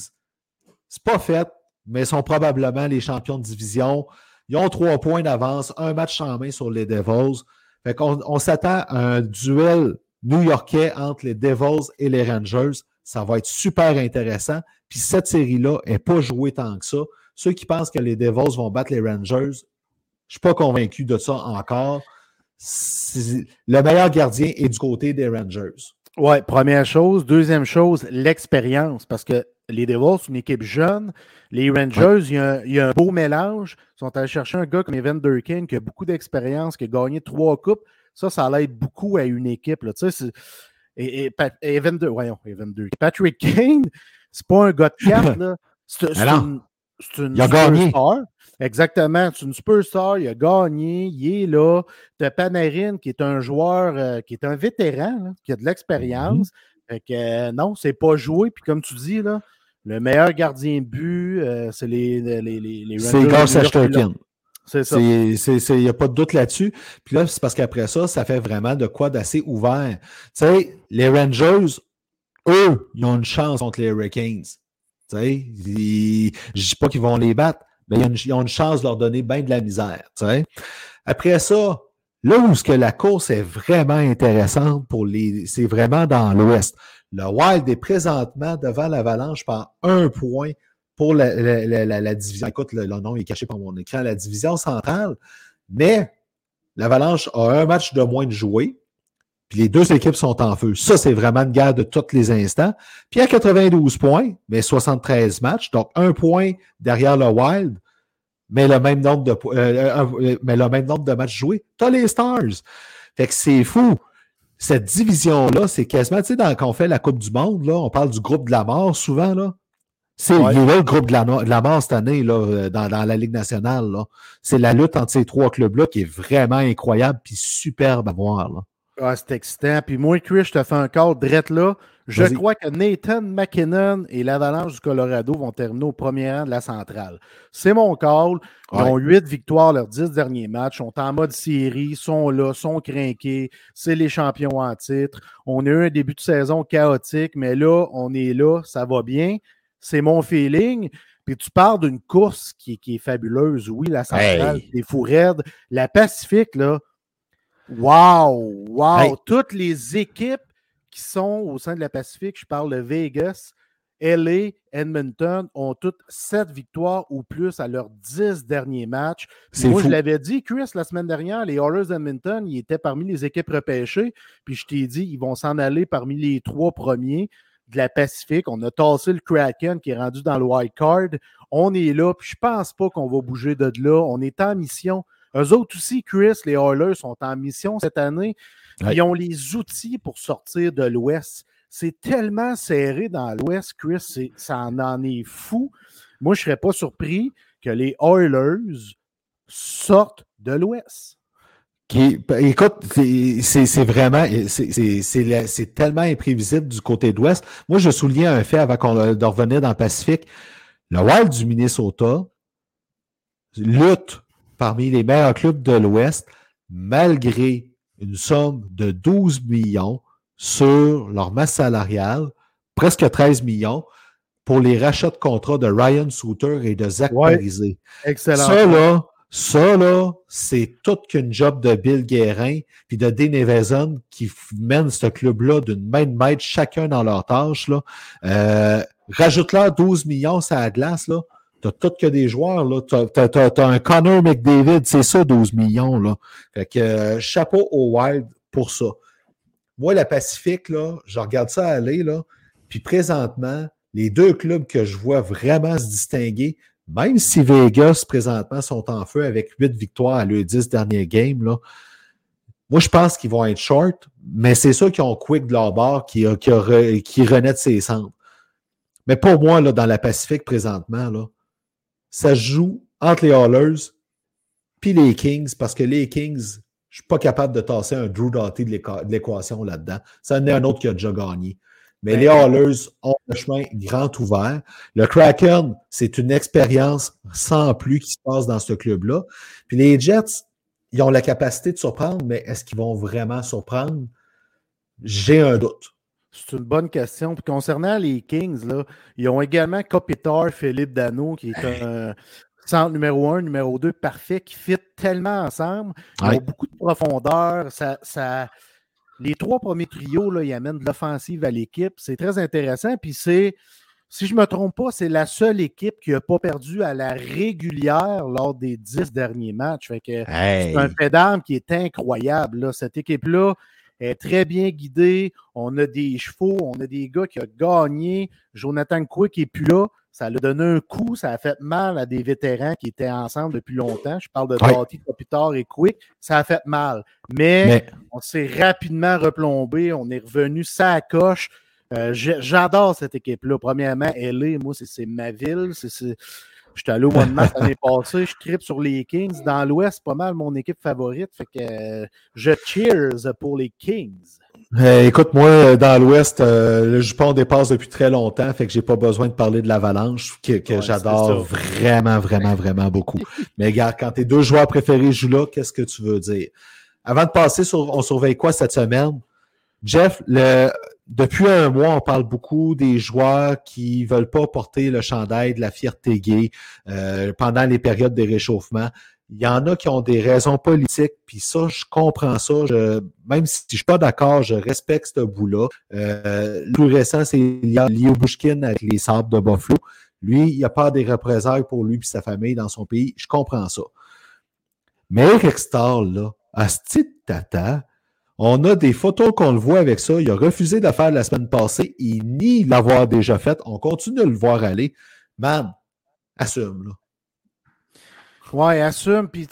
c'est pas fait, mais ils sont probablement les champions de division. Ils ont trois points d'avance, un match en main sur les Devils. Fait qu'on on s'attend à un duel new-yorkais entre les Devils et les Rangers. Ça va être super intéressant. Puis cette série-là n'est pas jouée tant que ça. Ceux qui pensent que les Devils vont battre les Rangers, je ne suis pas convaincu de ça encore. Le meilleur gardien est du côté des Rangers.
Oui, première chose. Deuxième chose, l'expérience. Parce que les Devils, c'est une équipe jeune. Les Rangers, il, y a, un beau mélange. Ils sont allés chercher un gars comme Evan Durkin qui a beaucoup d'expérience, qui a gagné trois coupes. Ça, ça l'aide beaucoup à une équipe. Là. Tu sais, et, Evan, voyons, Evan Durkin. Patrick Kane, c'est pas un gars de carte. C'est une, c'est une superstar. Exactement. C'est une superstar. Il a gagné. Il est là. Tu as Panarin qui est un joueur, euh, qui est un vétéran, qui a de l'expérience. Mm-hmm. Fait que euh, non, c'est pas joué. Puis comme tu dis, là, le meilleur gardien de but, euh, c'est les, les, les,
C'est Gus C'est ça. Il n'y a pas de doute là-dessus. Puis là, c'est parce qu'après ça, ça fait vraiment de quoi d'assez ouvert. Tu sais, les Rangers, eux, ils ont une chance contre les Hurricanes. Sais, je dis pas qu'ils vont les battre, mais ils ont une, chance de leur donner bien de la misère. Tu sais. Après ça, là où que la course est vraiment intéressante pour les. C'est vraiment dans l'Ouest. Le Wild est présentement devant l'Avalanche par un point pour la, division. Écoute, le, nom est caché par mon écran, la division centrale. Mais l'Avalanche a un match de moins de jouer. Puis les deux équipes sont en feu. Ça, c'est vraiment une guerre de tous les instants. Puis à 92 points, mais 73 matchs, donc un point derrière le Wild, mais le même nombre de, euh, euh, mais le même nombre de matchs joués. Tu as les Stars. Fait que c'est fou. Cette division-là, c'est quasiment, tu sais, quand on fait la Coupe du Monde, là, on parle du groupe de la mort souvent, là. C'est le groupe de la, de la, mort cette année là, euh, dans, dans la Ligue nationale. C'est la lutte entre ces trois clubs-là qui est vraiment incroyable et superbe à voir. Là.
Ah, c'est excitant. Puis moi, Chris, je te fais un call drette là. Je crois que Nathan McKinnon et l'Avalanche du Colorado vont terminer au premier rang de la centrale. C'est mon call. Ils ont huit victoires leurs dix derniers matchs. sont en mode série, sont là, sont craqués. C'est les champions en titre. On a eu un début de saison chaotique, mais là, on est là, ça va bien. C'est mon feeling. Puis tu parles d'une course qui, est fabuleuse. Oui, la centrale, des fous La Pacifique, là, wow, wow. Toutes les équipes qui sont au sein de la Pacifique, je parle de Vegas, LA, Edmonton, ont toutes sept victoires ou plus à leurs dix derniers matchs. Moi, je l'avais dit, Chris, la semaine dernière, les Oilers d'Edmonton, ils étaient parmi les équipes repêchées. Puis je t'ai dit, ils vont s'en aller parmi les trois premiers de la Pacifique. On a tassé le Kraken qui est rendu dans le wild card. On est là, puis je pense pas qu'on va bouger de là. On est en mission. Eux autres aussi, Chris, les Oilers sont en mission cette année. Ils ont les outils pour sortir de l'Ouest. C'est tellement serré dans l'Ouest, Chris, ça en, est fou. Moi, je ne serais pas surpris que les Oilers sortent de l'Ouest.
Qui, écoute, c'est vraiment, c'est tellement imprévisible du côté d'Ouest. Moi, je soulignais un fait avant qu'on revenir dans le Pacifique. Le Wild du Minnesota lutte parmi les meilleurs clubs de l'Ouest, malgré une somme de 12 millions sur leur masse salariale, presque 13 millions, pour les rachats de contrats de Ryan Souter et de Zach ouais,
Excellent.
Ça, là, ça, là, c'est toute qu'une job de Bill Guérin puis de Dean Evason qui mènent ce club-là d'une main de maître, chacun dans leur tâche. Là. Euh, Rajoute-leur 12 millions à la glace, là. T'as tout que des joueurs, là. T'as, as, un Connor McDavid, c'est ça, 12 millions, là. Fait que euh, chapeau au Wild pour ça. Moi, la Pacifique, là, je regarde ça aller, là. Puis présentement, les deux clubs que je vois vraiment se distinguer, même si Vegas, présentement, sont en feu avec huit victoires à leurs 10 derniers games, là, moi, je pense qu'ils vont être short, mais c'est ça qui ont Quick de leur bord qui, qui, renaît de ses cendres. Mais pour moi, là, dans la Pacifique présentement, là, ça joue entre les Hallers puis les Kings parce que les Kings, je ne suis pas capable de tasser un Drew Doughty de l'équation là-dedans. Ça en est un autre qui a déjà gagné. Mais les Hallers ont le chemin grand ouvert. Le Kraken, c'est une expérience sans plus qui se passe dans ce club-là. Puis les Jets, ils ont la capacité de surprendre, mais est-ce qu'ils vont vraiment surprendre? J'ai un doute.
C'est une bonne question. Puis concernant les Kings, là, ils ont également Kopitar, Philippe Dano, qui est un centre numéro un, numéro deux parfait, qui fit tellement ensemble. Ils ont beaucoup de profondeur. Ça, ça, les trois premiers trios, là, ils amènent de l'offensive à l'équipe. C'est très intéressant. Puis c'est, si je ne me trompe pas, c'est la seule équipe qui n'a pas perdu à la régulière lors des dix derniers matchs. C'est un fait d'armes qui est incroyable. Cette équipe-là est très bien guidée. On a des chevaux, on a des gars qui ont gagné. Jonathan Quick n'est plus là. Ça a donné un coup, ça a fait mal à des vétérans qui étaient ensemble depuis longtemps. Je parle de Doughty, Kopitar et Quick. Ça a fait mal. Mais, on s'est rapidement replombé. On est revenu ça coche. Euh, j'adore cette équipe-là. Premièrement, elle est, moi, c'est ma ville. Je J'étais allé au mois de mars l'année passée. Je tripe sur les Kings. Dans l'Ouest, pas mal mon équipe favorite. Fait que euh, je cheers pour les Kings.
Euh, écoute, moi, dans l'Ouest, euh, le jupon dépasse depuis très longtemps, fait que j'ai pas besoin de parler de l'Avalanche, que, que j'adore vraiment, vraiment, vraiment beaucoup. Mais regarde, quand tes deux joueurs préférés jouent là, qu'est-ce que tu veux dire? Avant de passer sur on surveille quoi cette semaine? Jeff, le, depuis un mois, on parle beaucoup des joueurs qui veulent pas porter le chandail de la fierté gay euh, pendant les périodes de réchauffement. Il y en a qui ont des raisons politiques, puis ça, je comprends ça. même si je suis pas d'accord, je respecte ce bout-là. Euh, le plus récent, c'est Lio Bushkin avec les sables de Buffalo. Lui, il a pas des représailles pour lui et sa famille dans son pays. Je comprends ça. Mais Eric Starr, là, à ce tata, on a des photos qu'on le voit avec ça. Il a refusé de faire la semaine passée. Il nie l'avoir déjà fait. On continue de le voir aller. Man, assume, là.
Ouais, assume. Puis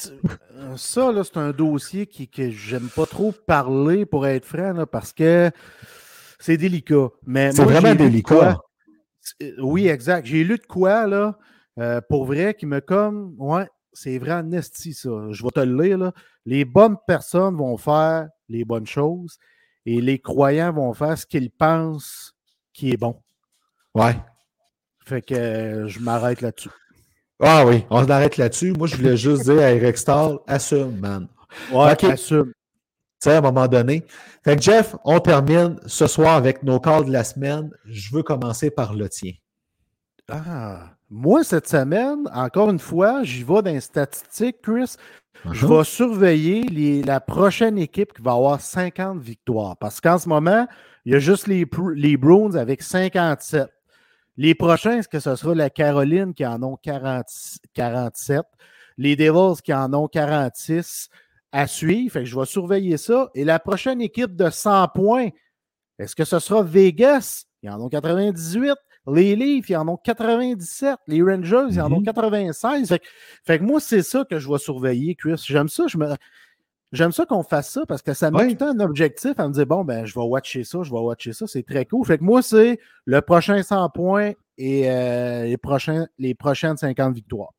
ça, là, c'est un dossier qui, que j'aime pas trop parler pour être franc, parce que c'est délicat. Mais
c'est vraiment délicat.
Euh, oui, exact. J'ai lu de quoi, là, euh, pour vrai, qui me comme, ouais, c'est vrai amnesty, ça. Je vais te le lire, là. Les bonnes personnes vont faire les bonnes choses et les croyants vont faire ce qu'ils pensent qui est bon.
Ouais.
Fait que je m'arrête là-dessus.
Ah oui, on s'arrête là-dessus. Moi, je voulais juste dire à Eric Stahl, assume, man.
Ouais, assume. Tu
sais, à un moment donné. Fait que Jeff, on termine ce soir avec nos calls de la semaine. Je veux commencer par le tien.
Ah, moi, cette semaine, encore une fois, j'y vais dans les statistiques, Chris. Je uh-huh. vais surveiller la prochaine équipe qui va avoir 50 victoires. Parce qu'en ce moment, il y a juste les, les avec 57. Les prochains, est-ce que ce sera la Caroline qui en ont 47, les Devils qui en ont 46 à suivre. Fait que je vais surveiller ça. Et la prochaine équipe de 100 points, est-ce que ce sera Vegas? Ils en ont 98. Les Leafs, ils en ont 97. Les Rangers, ils en ont 96. Mm-hmm. Fait que, moi, c'est ça que je vais surveiller, Chris. J'aime ça. Je me, J'aime ça qu'on fasse ça parce que ça me met un objectif à me dire bon, ben, je vais watcher ça, je vais watcher ça. C'est très cool. Fait que moi, c'est le prochain 100 points et euh, les, prochains, les prochaines 50 victoires.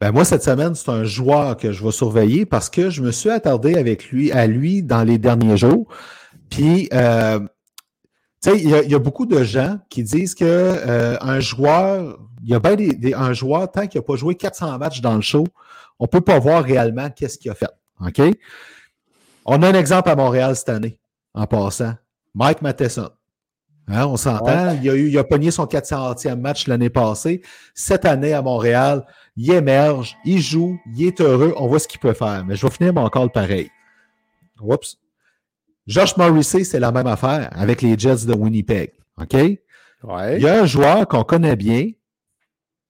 Ben moi, cette semaine, c'est un joueur que je vais surveiller parce que je me suis attardé avec lui, à lui dans les derniers jours. Puis, euh, sais, il y, a beaucoup de gens qui disent que euh, un joueur, il y a bien des, un joueur, tant qu'il n'a pas joué 400 matchs dans le show, on ne peut pas voir réellement qu'est-ce qu'il a fait. OK? On a un exemple à Montréal cette année, en passant. Mike Matheson. Hein, on s'entend? Il, a eu, il a pogné son 400e match l'année passée. Cette année à Montréal, il émerge, il joue, il est heureux. On voit ce qu'il peut faire. Mais je vais finir mon call pareil. Oups. Josh Morrissey, c'est la même affaire avec les Jets de Winnipeg. OK?
Il
y a un joueur qu'on connaît bien,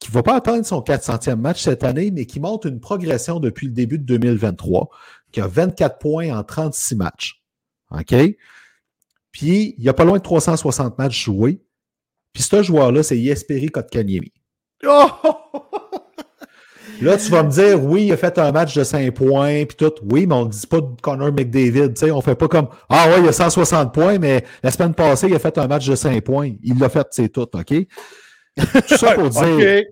qui ne va pas atteindre son 400e match cette année, mais qui montre une progression depuis le début de 2023, qui a 24 points en 36 matchs. OK? Puis, il n'y a pas loin de 360 matchs joués. Puis, ce joueur-là, c'est Yesperi Kotkaniemi. Oh! Là, tu vas me dire, oui, il a fait un match de 5 points, puis tout. Oui, mais on ne dit pas de Connor McDavid. sais, on ne fait pas comme Ah ouais, il a 160 points, mais la semaine passée, il a fait un match de 5 points. Il l'a fait, c'est tout, OK? Tout ça pour dire.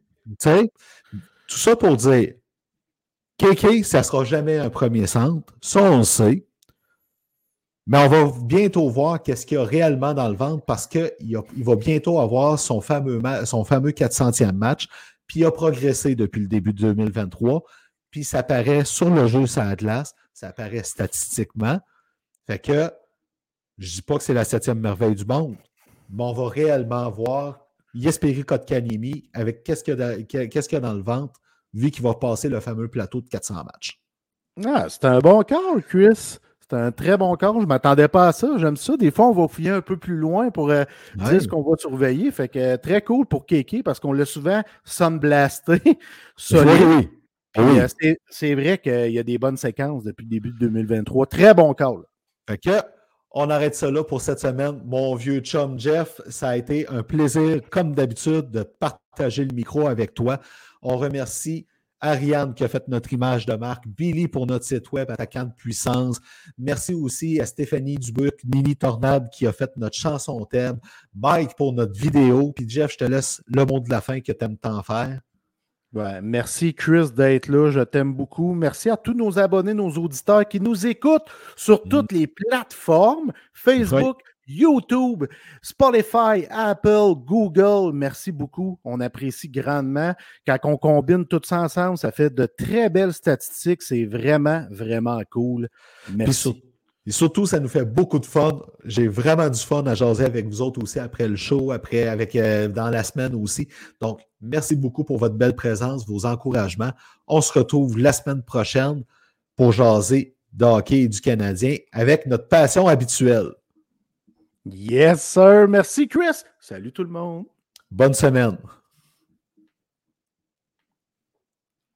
tout ça pour dire. KK, ça ne sera jamais un premier centre. Ça, on le sait. Mais on va bientôt voir qu'est-ce qu'il y a réellement dans le ventre parce qu'il il va bientôt avoir son fameux, son fameux 400e match. Puis il a progressé depuis le début de 2023. Puis ça paraît sur le jeu la glace, ça apparaît statistiquement. Fait que je ne dis pas que c'est la septième merveille du monde, mais on va réellement voir Yesperi Kotkaniemi avec qu'est-ce qu'il y, a dans le ventre, vu qu'il va passer le fameux plateau de 400 matchs.
Ah, c'est un bon call, Chris. C'est un très bon call. Je ne m'attendais pas à ça. J'aime ça. Des fois, on va fouiller un peu plus loin pour euh, dire ce qu'on va surveiller. Fait que euh, très cool pour Keke parce qu'on l'a souvent sunblasté.
oui,
oui. Euh, c'est vrai qu'il y a des bonnes séquences depuis le début de 2023. Très bon call.
Fait que on arrête ça là pour cette semaine. Mon vieux chum Jeff, ça a été un plaisir, comme d'habitude, de partager le micro avec toi. On remercie Ariane qui a fait notre image de marque, Billy pour notre site web Attaquant de puissance. Merci aussi à Stéphanie Dubuc, Nini Tornade qui a fait notre chanson thème, Mike pour notre vidéo. Puis Jeff, je te laisse le mot de la fin que tu aimes tant faire.
merci Chris d'être là, je t'aime beaucoup. Merci à tous nos abonnés, nos auditeurs qui nous écoutent sur mm. toutes les plateformes, Facebook, YouTube, Spotify, Apple, Google. Merci beaucoup. On apprécie grandement. Quand on combine tout ça ensemble, ça fait de très belles statistiques. C'est vraiment, vraiment cool. Merci.
Et surtout, ça nous fait beaucoup de fun. J'ai vraiment du fun à jaser avec vous autres aussi après le show, après, avec, euh, dans la semaine aussi. Donc, merci beaucoup pour votre belle présence, vos encouragements. On se retrouve la semaine prochaine pour jaser de hockey et du Canadien avec notre passion habituelle.
Yes, sir. Merci, Chris. Salut tout le monde.
Bonne semaine.